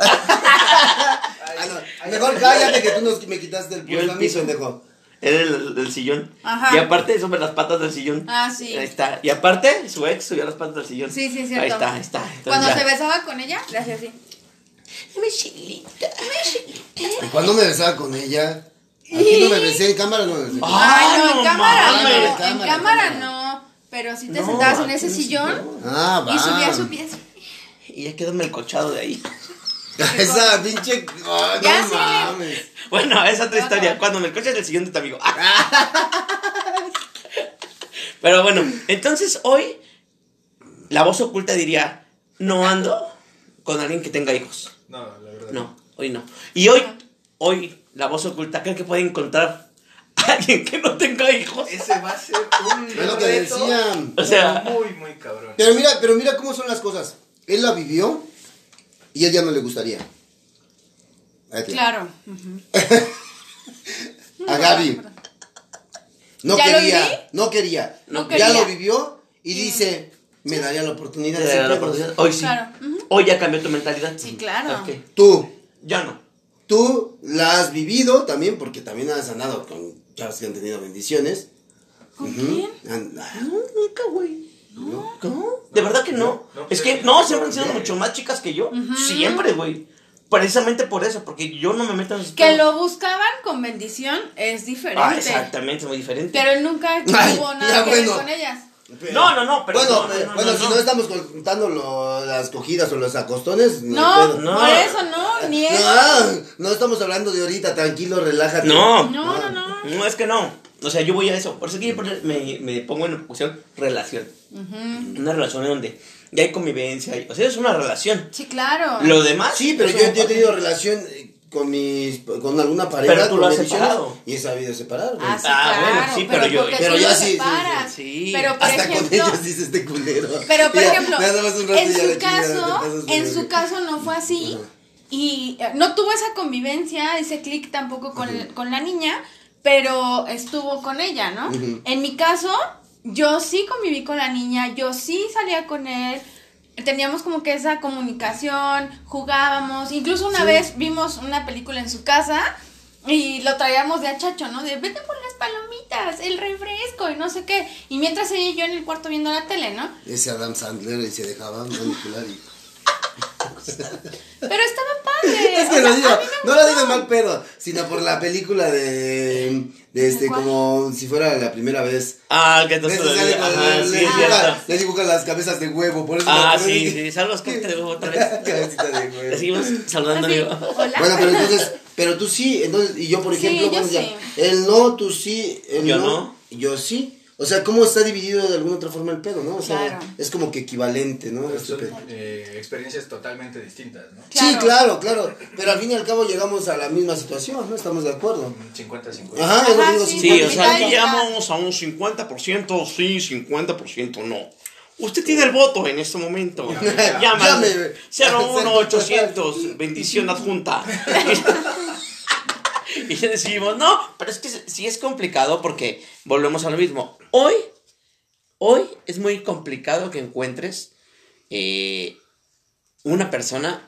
Speaker 3: Ah, no. Mejor cállate que tú nos, me quitaste el
Speaker 1: Yo
Speaker 3: puesto
Speaker 1: el
Speaker 3: a mí,
Speaker 1: piso.
Speaker 3: pendejo.
Speaker 1: Era el, el sillón.
Speaker 2: Ajá.
Speaker 1: Y aparte, sobre las patas del sillón.
Speaker 2: Ah, sí.
Speaker 1: Ahí está. Y aparte, su ex subió las patas del sillón.
Speaker 2: Sí, sí, cierto.
Speaker 1: Ahí está, ahí está. Entonces
Speaker 2: Cuando
Speaker 1: ya.
Speaker 2: se besaba con ella, le hacía así.
Speaker 1: Mi chilita.
Speaker 3: ¿Y cuando me besaba con ella? Aquí no me besé, en cámara no me besé.
Speaker 1: Ah,
Speaker 2: Ay, no, en cámara no.
Speaker 3: En cámara,
Speaker 2: no. Pero si te
Speaker 1: No,
Speaker 2: sentabas en ese
Speaker 1: el
Speaker 2: sillón
Speaker 3: Ah, va.
Speaker 2: y subía su pie.
Speaker 1: Y ya quedó melcochado de ahí.
Speaker 3: Esa pinche.
Speaker 2: Ya,
Speaker 3: no
Speaker 2: sí.
Speaker 3: mames.
Speaker 1: Bueno, esa otra historia. Cuando me coches del sillón de tu amigo. Pero bueno, entonces hoy la voz oculta diría, no ando con alguien que tenga hijos.
Speaker 4: No, la verdad.
Speaker 1: No, hoy no. Y hoy, hoy la voz oculta cree que puede encontrar a alguien que no tenga hijos.
Speaker 4: Ese va a ser un
Speaker 3: Es lo que
Speaker 4: reto
Speaker 3: decían.
Speaker 1: O sea-
Speaker 4: muy, muy cabrón.
Speaker 3: Pero mira, pero mira cómo son las cosas. Él la vivió y a él ya no le gustaría.
Speaker 2: Claro.
Speaker 3: A Gaby. No
Speaker 2: ¿Ya
Speaker 3: quería, no quería.
Speaker 1: No
Speaker 3: ya
Speaker 2: quería.
Speaker 3: lo vivió y dice, me daría la oportunidad de
Speaker 1: la oportunidad. Hoy sí.
Speaker 2: Claro.
Speaker 1: Hoy ya cambió tu mentalidad.
Speaker 2: Sí, claro.
Speaker 1: Ok.
Speaker 3: Tú,
Speaker 1: Ya no.
Speaker 3: tú la has vivido también porque también has andado con chavas que han tenido bendiciones.
Speaker 2: ¿Con quién?
Speaker 1: No, nunca, güey. No, De verdad que no.
Speaker 4: No, no,
Speaker 1: es que
Speaker 4: sí,
Speaker 1: no, siempre han sido mucho más chicas que yo. Siempre, güey. Precisamente por eso, porque yo no me meto en esos
Speaker 2: Que
Speaker 1: pedos.
Speaker 2: lo buscaban con bendición es diferente.
Speaker 1: Ah, exactamente, es muy diferente.
Speaker 2: Pero él nunca
Speaker 3: Ay,
Speaker 2: tuvo
Speaker 3: ya,
Speaker 2: nada que ver
Speaker 3: bueno.
Speaker 2: con ellas.
Speaker 1: No, no, no, pero
Speaker 3: bueno,
Speaker 1: no,
Speaker 3: eh,
Speaker 1: no,
Speaker 3: bueno,
Speaker 1: no,
Speaker 3: si
Speaker 1: no.
Speaker 3: no estamos contando lo- las cogidas o los acostones, no,
Speaker 2: No,
Speaker 3: hay pedo.
Speaker 1: no.
Speaker 2: por eso no, ni eso.
Speaker 3: No estamos hablando de ahorita, tranquilo, relájate.
Speaker 1: No.
Speaker 2: No, no, no.
Speaker 1: No, es que no. O sea, yo voy a eso. Por eso que yo me, me pongo en la posición relación. Una relación en donde ya hay convivencia. hay- o sea, es una relación.
Speaker 2: Sí, claro.
Speaker 1: Lo demás.
Speaker 3: Sí, pero yo, yo he tenido relación eh, con mis con alguna pareja
Speaker 1: Pero tú lo has separado.
Speaker 3: y he sabido separar. güey.
Speaker 2: Ah, sí,
Speaker 1: Ah,
Speaker 2: claro.
Speaker 1: bueno, sí, pero yo-
Speaker 2: porque
Speaker 3: pero ya sí, sí, sí.
Speaker 2: Pero, por
Speaker 3: Hasta
Speaker 2: ejemplo,
Speaker 3: con ellos dice este culero.
Speaker 2: Pero por
Speaker 3: Ya,
Speaker 2: ejemplo, en su caso,
Speaker 3: de
Speaker 2: en su caso no fue así
Speaker 3: Ajá.
Speaker 2: y eh, no tuvo esa convivencia, ese clic tampoco con, con la niña, pero estuvo con ella, ¿no?
Speaker 3: Ujú.
Speaker 2: En mi caso, yo sí conviví con la niña, yo sí salía con él, teníamos como que esa comunicación, jugábamos, incluso una
Speaker 3: Sí.
Speaker 2: vez vimos una película en su casa y lo traíamos de achacho, ¿no? De vete por las palomitas, el refresco y no sé qué. Y mientras ella y yo en el cuarto viendo la tele, ¿no?
Speaker 3: Ese Adam Sandler y se dejaba manipular y...
Speaker 2: Pero estaba padre.
Speaker 3: Es
Speaker 2: o
Speaker 3: que
Speaker 2: sea,
Speaker 3: lo digo,
Speaker 2: a mí me
Speaker 3: no lo digo mal pedo, sino por la película de, de este,
Speaker 2: ¿Cuál?
Speaker 3: como si fuera la primera vez.
Speaker 1: Ah, que entonces.
Speaker 3: Sale
Speaker 1: Ajá,
Speaker 3: le,
Speaker 1: sí,
Speaker 3: le dibuja, le dibuja las cabezas de huevo, por eso
Speaker 1: Ah, sí,
Speaker 3: de-
Speaker 1: sí. Saludos, que te dejo otra vez.
Speaker 3: Cabecita de huevo.
Speaker 1: Le seguimos saludando,
Speaker 2: Así,
Speaker 1: amigo.
Speaker 2: hola.
Speaker 3: Bueno, pero entonces, pero tú sí, entonces, y yo por
Speaker 2: Sí,
Speaker 3: ejemplo,
Speaker 2: yo
Speaker 3: bueno, ya,
Speaker 2: sí.
Speaker 3: él no, tú sí, él
Speaker 1: Yo
Speaker 3: no,
Speaker 1: no.
Speaker 3: yo sí. O sea, ¿cómo está dividido de alguna otra forma el pedo, no? O sea,
Speaker 2: Claro.
Speaker 3: es como que equivalente, ¿no? Este
Speaker 4: son
Speaker 3: pedo.
Speaker 4: eh, experiencias totalmente distintas, ¿no?
Speaker 3: Sí, claro, claro, pero al fin y al cabo llegamos a la misma situación, ¿no? Estamos de acuerdo.
Speaker 4: Un 50-50.
Speaker 3: Ajá, es lo que
Speaker 2: Ajá,
Speaker 3: digo,
Speaker 2: sí,
Speaker 1: Sí, o sea, aquí
Speaker 2: y
Speaker 1: llegamos a un 50% sí, 50% no. Usted tiene el voto en este momento.
Speaker 3: Llame.
Speaker 1: 01800, bendición adjunta. Y le decimos, no, pero es que sí es complicado porque volvemos a lo mismo. Hoy, hoy es muy complicado que encuentres eh, una persona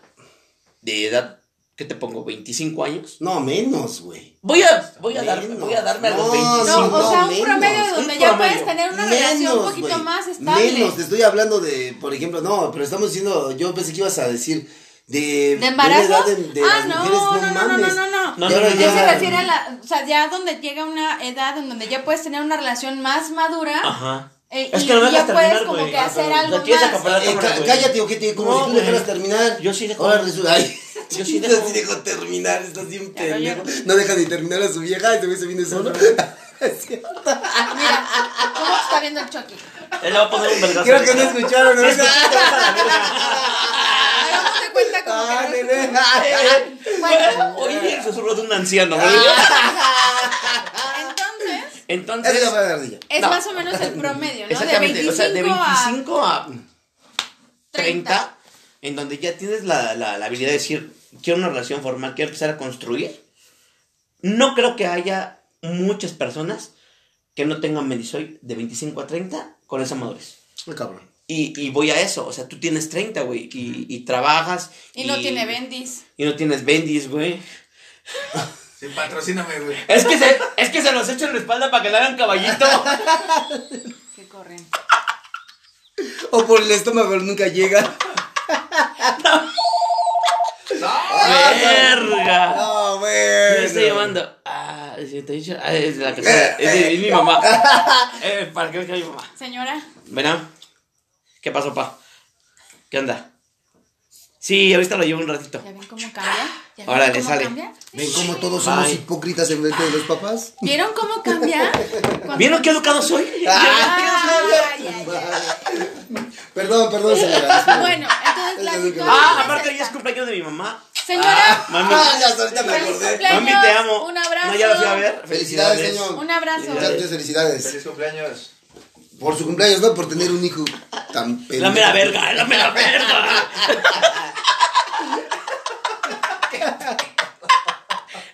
Speaker 1: de edad, ¿qué te pongo? ¿25 años?
Speaker 3: No, menos, güey.
Speaker 1: Voy a, voy a, dar,
Speaker 3: Menos.
Speaker 1: voy a darme a los
Speaker 3: No,
Speaker 1: 25.
Speaker 2: No, o sea, un
Speaker 3: menos.
Speaker 2: promedio donde
Speaker 1: Un
Speaker 2: ya
Speaker 1: promedio.
Speaker 2: puedes tener una relación un poquito más estable.
Speaker 3: Menos, te estoy hablando de, por ejemplo, no, pero estamos diciendo, yo pensé que ibas a decir de... Edad de, de
Speaker 2: ah, no,
Speaker 3: mujeres,
Speaker 2: no, no, no, no,
Speaker 3: mames.
Speaker 2: no, no.
Speaker 1: No, no, no,
Speaker 2: Él
Speaker 1: no,
Speaker 2: se
Speaker 3: ya-
Speaker 2: refiere a la, o sea, ya donde llega una edad en donde ya puedes tener una relación más madura.
Speaker 1: Ajá.
Speaker 2: eh,
Speaker 1: Es
Speaker 2: y,
Speaker 1: que no me
Speaker 2: ya puedes
Speaker 1: terminar,
Speaker 2: como
Speaker 1: güey.
Speaker 2: que
Speaker 1: Ah,
Speaker 2: hacer algo
Speaker 1: ¿La quieres
Speaker 2: más.
Speaker 3: Eh,
Speaker 1: güey.
Speaker 3: cállate, ojete, como
Speaker 1: No,
Speaker 3: si tú
Speaker 1: güey.
Speaker 3: dejaras terminar.
Speaker 1: Yo sí dejo.
Speaker 3: Ahora resulta, ay,
Speaker 1: Yo sí dejo.
Speaker 3: sí dejo terminar, estás bien pendejo. No deja ni terminar a su vieja y se viene solo.
Speaker 2: Mira, ¿cómo está viendo el Chucky?
Speaker 1: Él le va a poner un vergazo.
Speaker 3: Creo que no escucharon, ¿no?
Speaker 1: Sí, escuché, te vas a la verga.
Speaker 2: Hagamos de cuenta como
Speaker 3: Ah,
Speaker 2: que no
Speaker 3: nene.
Speaker 2: Bueno,
Speaker 1: Oye, el susurro de un anciano,
Speaker 2: entonces,
Speaker 1: Entonces,
Speaker 3: la ardilla.
Speaker 2: es
Speaker 1: No.
Speaker 2: más o menos el promedio, ¿no? De
Speaker 1: exactamente,
Speaker 2: 25,
Speaker 1: o sea, de 25 a, 30,
Speaker 2: 30.
Speaker 1: en donde ya tienes la, la, la habilidad de decir, quiero una relación formal, quiero empezar a construir. No creo que haya muchas personas que no tengan Medisoy de 25 a 30 con esa madurez.
Speaker 3: Muy cabrón.
Speaker 1: Y, y voy a eso, o sea, tú tienes 30, güey, y, y trabajas.
Speaker 2: Y no tiene bendis.
Speaker 1: Y no tienes bendis, güey.
Speaker 4: Sí, patrocíname, güey.
Speaker 1: Es que, se, es que se los echo en la espalda para que le hagan caballito.
Speaker 2: Que corren.
Speaker 3: O por el estómago nunca llega.
Speaker 1: ¡Verga!
Speaker 3: No,
Speaker 1: Me
Speaker 3: bueno.
Speaker 1: estoy llamando. Ah, sí, te he dicho. Ah, es de la casa. Es, de- es mi mamá. Eh, para que que es mi mamá.
Speaker 2: Señora,
Speaker 1: Verá. ¿Qué pasó, pa? ¿Qué onda? Sí, ahorita lo llevo un ratito.
Speaker 2: ¿ya ven cómo cambia? ¿Ya ven
Speaker 1: Órale,
Speaker 2: cómo
Speaker 1: sale.
Speaker 2: cambia?
Speaker 3: ¿Ven cómo todos somos
Speaker 1: Bye.
Speaker 3: hipócritas en frente de los papás?
Speaker 2: ¿Vieron cómo cambia? Cuando-
Speaker 1: ¿Vieron qué educado soy?
Speaker 2: Ay, ay, ay.
Speaker 3: Perdón, perdón, señora.
Speaker 2: Bueno, entonces la situación
Speaker 1: Ah,
Speaker 2: es
Speaker 1: aparte hoy es cumpleaños de mi mamá.
Speaker 2: Señora,
Speaker 1: Mami,
Speaker 3: Ah, ya hasta ahorita me
Speaker 2: Feliz
Speaker 3: acordé.
Speaker 2: cumpleaños.
Speaker 1: mami, te amo.
Speaker 2: Un abrazo.
Speaker 1: No, ya lo fui a ver.
Speaker 3: Felicidades, señor.
Speaker 2: un abrazo.
Speaker 3: Muchas muchas felicidades.
Speaker 4: Feliz cumpleaños.
Speaker 3: Por su cumpleaños, no por tener un hijo tan pendejo.
Speaker 1: La mera verga, la mera verga.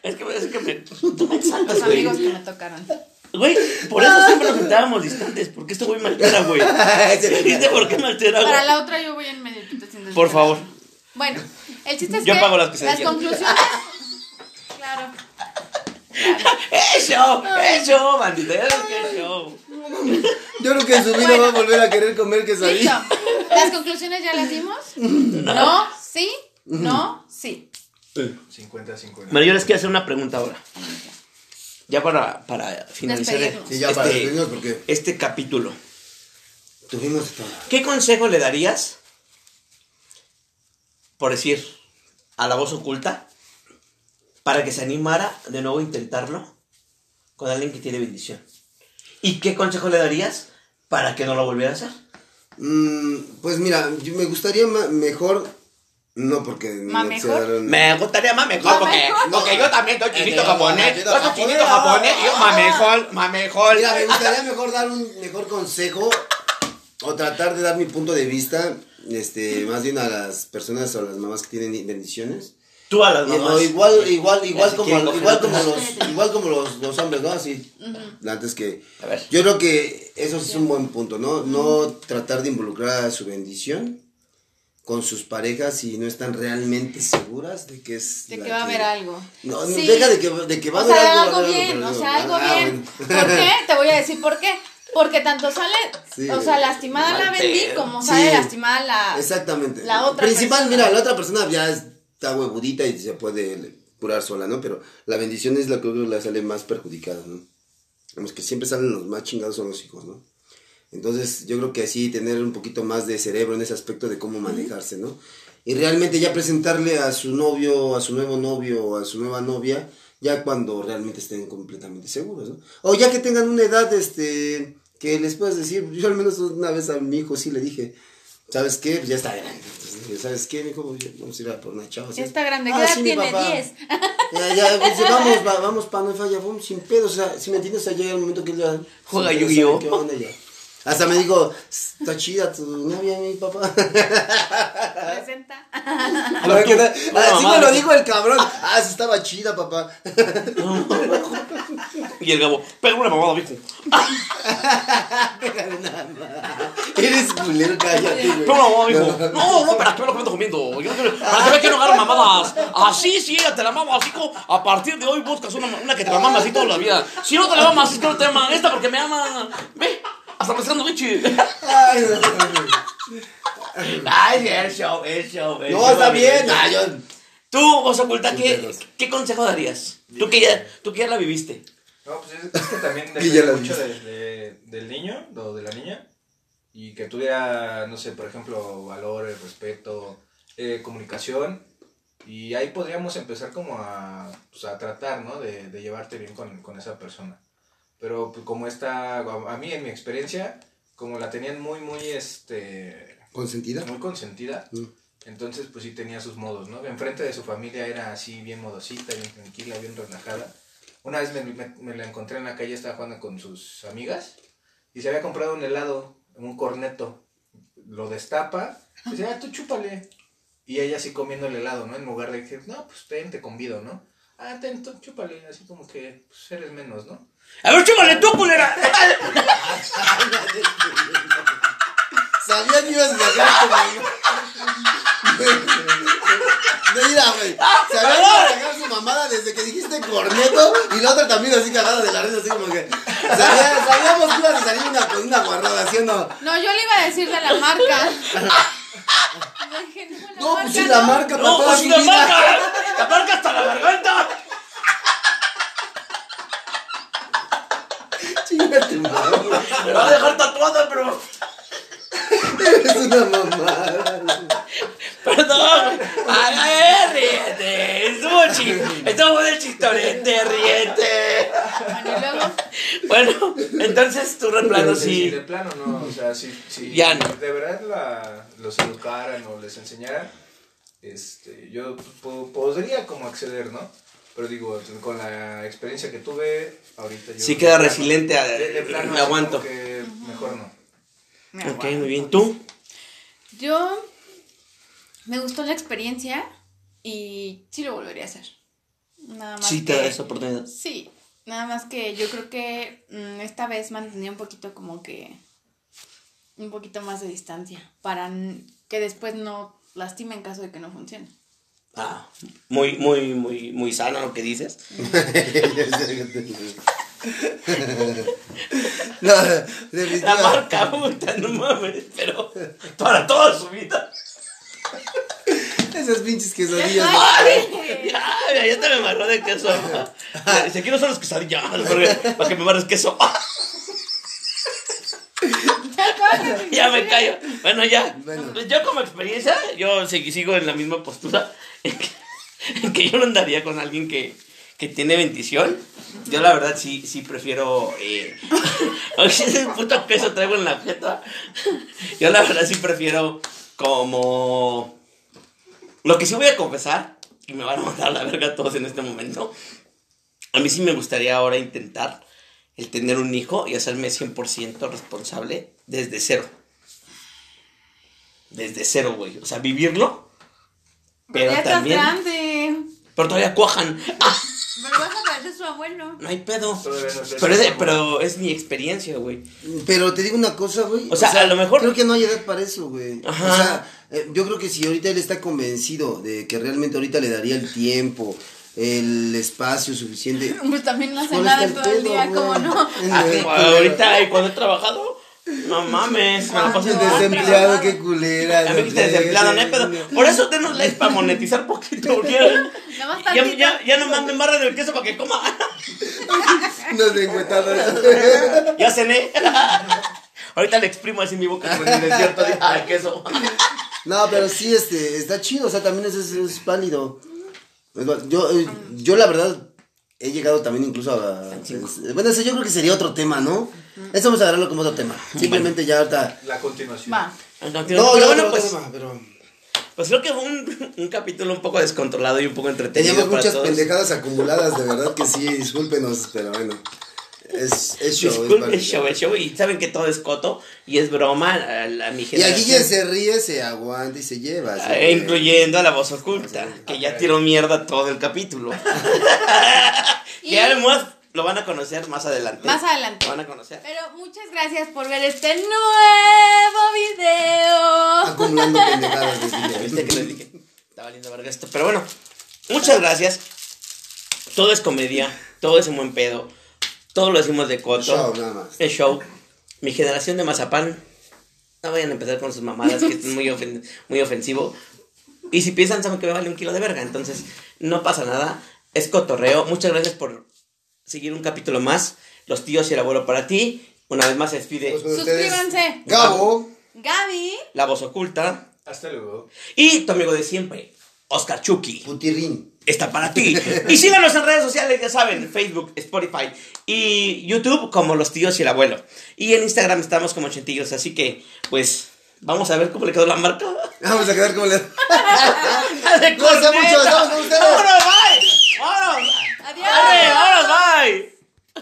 Speaker 1: Es que, es que me, tú me exaltas,
Speaker 2: Los
Speaker 1: güey.
Speaker 2: amigos que me tocaron.
Speaker 1: Güey, por eso siempre nos sentábamos distantes, porque este güey me altera, güey. ¿Viste por qué me altera,
Speaker 2: Para
Speaker 1: güey?
Speaker 2: la otra yo voy en medio.
Speaker 1: Por favor.
Speaker 2: Bueno, el chiste es
Speaker 1: Yo
Speaker 2: que
Speaker 1: pago las quesadillas.
Speaker 2: conclusiones. Claro.
Speaker 1: ¡Eh, show! ¡Eh, show, bandita! ¡Eh, show!
Speaker 3: Yo creo que en su vida
Speaker 2: Bueno.
Speaker 3: va a volver a querer comer quesadilla.
Speaker 2: ¿Las conclusiones ya las dimos? No, sí, no, sí.
Speaker 4: 50-50.
Speaker 1: Bueno, yo les quiero hacer una pregunta ahora. Ya para, para finalizar.
Speaker 3: Sí, ya para
Speaker 1: este,
Speaker 3: despedirnos porque
Speaker 1: este capítulo.
Speaker 3: tuvimos todo.
Speaker 1: ¿Qué consejo le darías, por decir, a la voz oculta, para que se animara de nuevo a intentarlo con alguien que tiene bendición? ¿Y qué consejo le darías para que no lo volviera a hacer?
Speaker 3: Mm, pues mira, yo me gustaría mejor. No, porque.
Speaker 2: ¿Ma
Speaker 3: no
Speaker 2: mejor?
Speaker 3: quedaron-
Speaker 1: Me gustaría más mejor
Speaker 2: ¿Más
Speaker 1: porque,
Speaker 2: mejor?
Speaker 1: porque yo también soy chinito japonés. Yo soy chinito
Speaker 3: japonés.
Speaker 1: japonés y yo más mejor, más mejor.
Speaker 3: Mira, me gustaría mejor dar un mejor consejo o tratar de dar mi punto de vista, este, más bien a las personas o a las mamás que tienen bendiciones.
Speaker 1: Tú a las
Speaker 3: no,
Speaker 1: mamás.
Speaker 3: igual, igual, igual
Speaker 1: si
Speaker 3: como, igual como los, igual como los, los hombres, ¿no? Así. Antes que.
Speaker 1: A ver.
Speaker 3: Yo creo que eso es un buen punto, ¿no? No tratar de involucrar a su bendición con sus parejas y no están realmente seguras de que es
Speaker 2: De que va a haber algo.
Speaker 3: No, no,
Speaker 2: Sí.
Speaker 3: deja de que, de que va a
Speaker 2: o
Speaker 3: haber
Speaker 2: sea,
Speaker 3: algo.
Speaker 2: algo
Speaker 3: va a haber
Speaker 2: bien, o
Speaker 3: no.
Speaker 2: sea, algo
Speaker 3: Ah,
Speaker 2: bien.
Speaker 3: bueno.
Speaker 2: ¿Por qué? Te voy a decir por qué. Porque tanto sale,
Speaker 3: Sí.
Speaker 2: o sea, lastimada la
Speaker 1: pedo.
Speaker 2: como
Speaker 3: Sí.
Speaker 2: sale lastimada la...
Speaker 3: Exactamente.
Speaker 2: la otra
Speaker 3: Principal,
Speaker 2: persona.
Speaker 3: mira, la otra persona ya está huevudita y se puede curar sola, ¿no? Pero la bendición es la que la sale más perjudicada, ¿no? Los que siempre salen los más chingados son los hijos, ¿no? Entonces, yo creo que así tener un poquito más de cerebro en ese aspecto de cómo manejarse, ¿no? Y realmente ya presentarle a su novio, a su nuevo novio o a su nueva novia, ya cuando realmente estén completamente seguros, ¿no? O ya que tengan una edad, este, que les puedas decir, yo al menos una vez a mi hijo sí le dije, ¿sabes qué? Pues ya está grande. Entonces, ¿sabes qué, mijo? Vamos a ir a por una chava. ¿sí?
Speaker 2: Ya está grande,
Speaker 3: Ah,
Speaker 2: ¿qué edad
Speaker 3: sí,
Speaker 2: tiene?
Speaker 3: papá.
Speaker 2: 10.
Speaker 3: Ya, ya, pues, vamos, va- vamos, pa, no falla, vamos sin pedo, o sea, si me entiendes, o sea, llega el momento que él ya...
Speaker 1: Juega Yu-Gi-Oh.
Speaker 3: Hasta me dijo, está chida tu novia, mi papá.
Speaker 2: Presenta.
Speaker 3: Así
Speaker 1: mamá,
Speaker 3: me lo dijo el cabrón. Ah, sí estaba chida, papá.
Speaker 1: Y el Gabo, pega una mamada, viejo.
Speaker 3: Eres culero, cállate, güey.
Speaker 1: Pega una mamada, viejo. No, no, para que veas lo que me comiendo. Yo no quiero- para que no agarro mamadas. Así, sí, ella te la mamas, hijo. A partir de hoy buscas una, una que te la mamas así toda la vida. Si no te la mamas, es que no te aman. Esta porque me ama. Ve, hasta dando leche.
Speaker 3: Ay.
Speaker 1: Ay, el show, el show. el
Speaker 3: No,
Speaker 1: show,
Speaker 3: está bien. Ah, yo...
Speaker 1: Tú, José Oculta, ¿qué. ¿qué consejo darías? Tú que ya, tú que ya la viviste.
Speaker 4: No, pues es, es que también depende mucho de- de- del niño o de la niña y que tuviera, no sé, por ejemplo, valores, respeto, eh, comunicación y ahí podríamos empezar como a, pues, a tratar, ¿no? De, de llevarte bien con, con esa persona. Pero pues, como está, a, mí en mi experiencia, como la tenían muy, muy, este,
Speaker 3: ¿Consentida?
Speaker 4: muy consentida,
Speaker 3: Mm.
Speaker 4: entonces pues sí tenía sus modos, ¿no? Enfrente de su familia era así bien modosita, bien tranquila, bien relajada. Una vez me, me- me la encontré en la calle, estaba jugando con sus amigas y se había comprado un helado, un corneto. Lo destapa, dice, ah, tú chúpale. Y ella así comiendo el helado, ¿no? En lugar de que, no, pues ten, te convido, ¿no? Ah, ten, tú, chúpale, así como que pues, eres menos, ¿no?
Speaker 1: A ver, chúpale tú, culera.
Speaker 3: Sabía que ibas a sacar tu. Mira, güey. Sabía que ibas a sacar su mamada desde que dijiste corneto y la otra también así cagada de la risa, así como que. Sabía- sabíamos que ibas a salir una, con una guarrada haciendo.
Speaker 2: No, yo le iba a decir de la marca. No,
Speaker 3: pues sí, la
Speaker 2: no.
Speaker 3: marca para
Speaker 1: No,
Speaker 3: toda
Speaker 1: pues
Speaker 3: su
Speaker 1: la
Speaker 3: vida.
Speaker 1: marca. La marca hasta la garganta.
Speaker 3: Chinga tu madre.
Speaker 1: Me va a dejar tatuada, pero.
Speaker 3: Eres una mamada.
Speaker 1: Perdón. Ay, ay, ríete. Estuvo chi- Estuvo bueno el chistorete, ríete.
Speaker 2: Bueno,
Speaker 1: entonces tu replano
Speaker 4: Si
Speaker 1: sí.
Speaker 4: de plano no, o sea, si, si
Speaker 1: Ya no.
Speaker 4: de verdad la, los educaran o les enseñaran, este, yo po- podría como acceder, ¿no? Pero digo, con la experiencia que tuve, ahorita yo...
Speaker 1: Sí queda resiliente a-
Speaker 4: de- de plano
Speaker 1: me aguanto.
Speaker 4: que mejor no.
Speaker 2: me
Speaker 1: Ok,
Speaker 2: aguanto.
Speaker 1: muy bien. ¿Tú?
Speaker 2: Yo me gustó la experiencia y sí lo volvería a hacer. Nada más
Speaker 1: Sí te
Speaker 2: que-
Speaker 1: da esa oportunidad.
Speaker 2: Sí, nada más que yo creo que mm, esta vez mantendría un poquito como que un poquito más de distancia para n- que después no lastime en caso de que no funcione.
Speaker 1: Ah, muy, muy, muy, muy sano lo que dices.
Speaker 3: No,
Speaker 1: La marca, puta, no mames, pero para toda su vida.
Speaker 3: Esas pinches quesadillas.
Speaker 2: ¡Ay!
Speaker 1: Ya, ya te me amarró de queso. Si quiero son las quesadillas, para que me amarres queso. ya me callo. Bueno, ya.
Speaker 3: Bueno.
Speaker 1: Yo como experiencia, yo sigo en la misma postura. En que, en que yo no andaría con alguien que, que tiene bendición. Yo la verdad sí, sí prefiero... Eh, ese puto queso traigo en la jeta. Yo la verdad sí prefiero como... Lo que sí voy a confesar, y me van a mandar la verga todos en este momento, a mí sí me gustaría ahora intentar el tener un hijo y hacerme 100% responsable desde cero. Desde cero, güey. O sea, vivirlo, pero
Speaker 2: ya estás
Speaker 1: también...
Speaker 2: grande.
Speaker 1: Pero todavía cuajan. Ah,
Speaker 2: Pero vas a parecer su su abuelo.
Speaker 1: No hay pedo. Pero es, pero es mi experiencia, güey.
Speaker 3: Pero te digo una cosa, güey.
Speaker 1: O sea, a lo mejor-
Speaker 3: Creo que no hay edad para eso, güey.
Speaker 1: Ajá.
Speaker 3: O sea, eh, yo creo que si ahorita él está convencido de que realmente ahorita le daría el tiempo, el espacio suficiente.
Speaker 2: Pues también no hace
Speaker 3: ¿cuál
Speaker 2: nada
Speaker 3: está
Speaker 2: todo el
Speaker 3: pedo,
Speaker 2: día, como no.
Speaker 1: Ah, ahorita, y cuando he trabajado, no mames, me la paso desempleado.
Speaker 3: Qué culera.
Speaker 1: A mí desempleado, no pedo. Por eso denos likes para monetizar poquito, porque
Speaker 2: Nada
Speaker 1: ya, ya, ya no manden barra del queso para que coma.
Speaker 3: No sé, encuetadas.
Speaker 1: Ya cené. Ahorita le exprimo así mi boca con el desierto de queso.
Speaker 3: No, pero sí, este, está chido, o sea, también es, es, es válido. Yo, eh, yo la verdad, he llegado también incluso a... Bueno, eso yo creo que sería otro tema, ¿no? Eso vamos a agarrarlo como otro tema. Simplemente ya ahorita...
Speaker 4: La continuación.
Speaker 2: Va.
Speaker 1: No,
Speaker 3: No,
Speaker 1: pero bueno,
Speaker 3: otro
Speaker 1: pues,
Speaker 3: tema, pero...
Speaker 1: pues creo que fue un, un capítulo un poco descontrolado y un poco entretenido
Speaker 3: Teníamos
Speaker 1: para
Speaker 3: muchas
Speaker 1: todos.
Speaker 3: pendejadas acumuladas, de verdad que sí, discúlpenos, pero bueno. Es, es show,
Speaker 1: Disculpe, es show, es show. Y saben que todo es coto y es broma a, a mi
Speaker 3: Y aquí
Speaker 1: generación.
Speaker 3: quien se ríe, se aguanta y se lleva. ¿sí?
Speaker 1: Eh, incluyendo a la voz oculta, que ya tiró mierda todo el capítulo.
Speaker 2: Y-
Speaker 1: además lo van a conocer más adelante.
Speaker 2: Más adelante.
Speaker 1: Lo van a conocer.
Speaker 2: Pero muchas gracias por ver este nuevo video.
Speaker 3: Acumulando pendejadas. decía.
Speaker 1: ¿Viste que les dije? Está valiendo verga esto. Pero bueno, muchas gracias. Todo es comedia, todo es un buen pedo. Todo lo decimos de coto.
Speaker 3: Show, nada más.
Speaker 1: Es show. Mi generación de mazapán. No vayan a empezar con sus mamadas, que es muy, ofen- muy ofensivo. Y si piensan, saben que me vale un kilo de verga. Entonces, no pasa nada. Es cotorreo. Muchas gracias por seguir un capítulo más. Los tíos y el abuelo para ti. Una vez más se despide
Speaker 3: Pues
Speaker 2: Suscríbanse.
Speaker 3: Gabo.
Speaker 2: Gaby.
Speaker 1: la voz oculta.
Speaker 4: Hasta luego.
Speaker 1: Y tu amigo de siempre, Oscar Chucky.
Speaker 3: Putirrín.
Speaker 1: Está para ti. Y síganos en redes sociales, ya saben, Facebook, Spotify y YouTube como los tíos y el abuelo. Y en Instagram estamos como Chentillos, así que pues vamos a ver cómo le quedó la marca.
Speaker 3: Vamos a quedar como le...
Speaker 1: ¡De
Speaker 3: Cuídense mucho,
Speaker 1: corneta!
Speaker 3: estamos con ustedes.
Speaker 1: ¡Vámonos, bye! ¡Vámonos!
Speaker 2: Adiós.
Speaker 1: ¡Arre, vámonos, bye!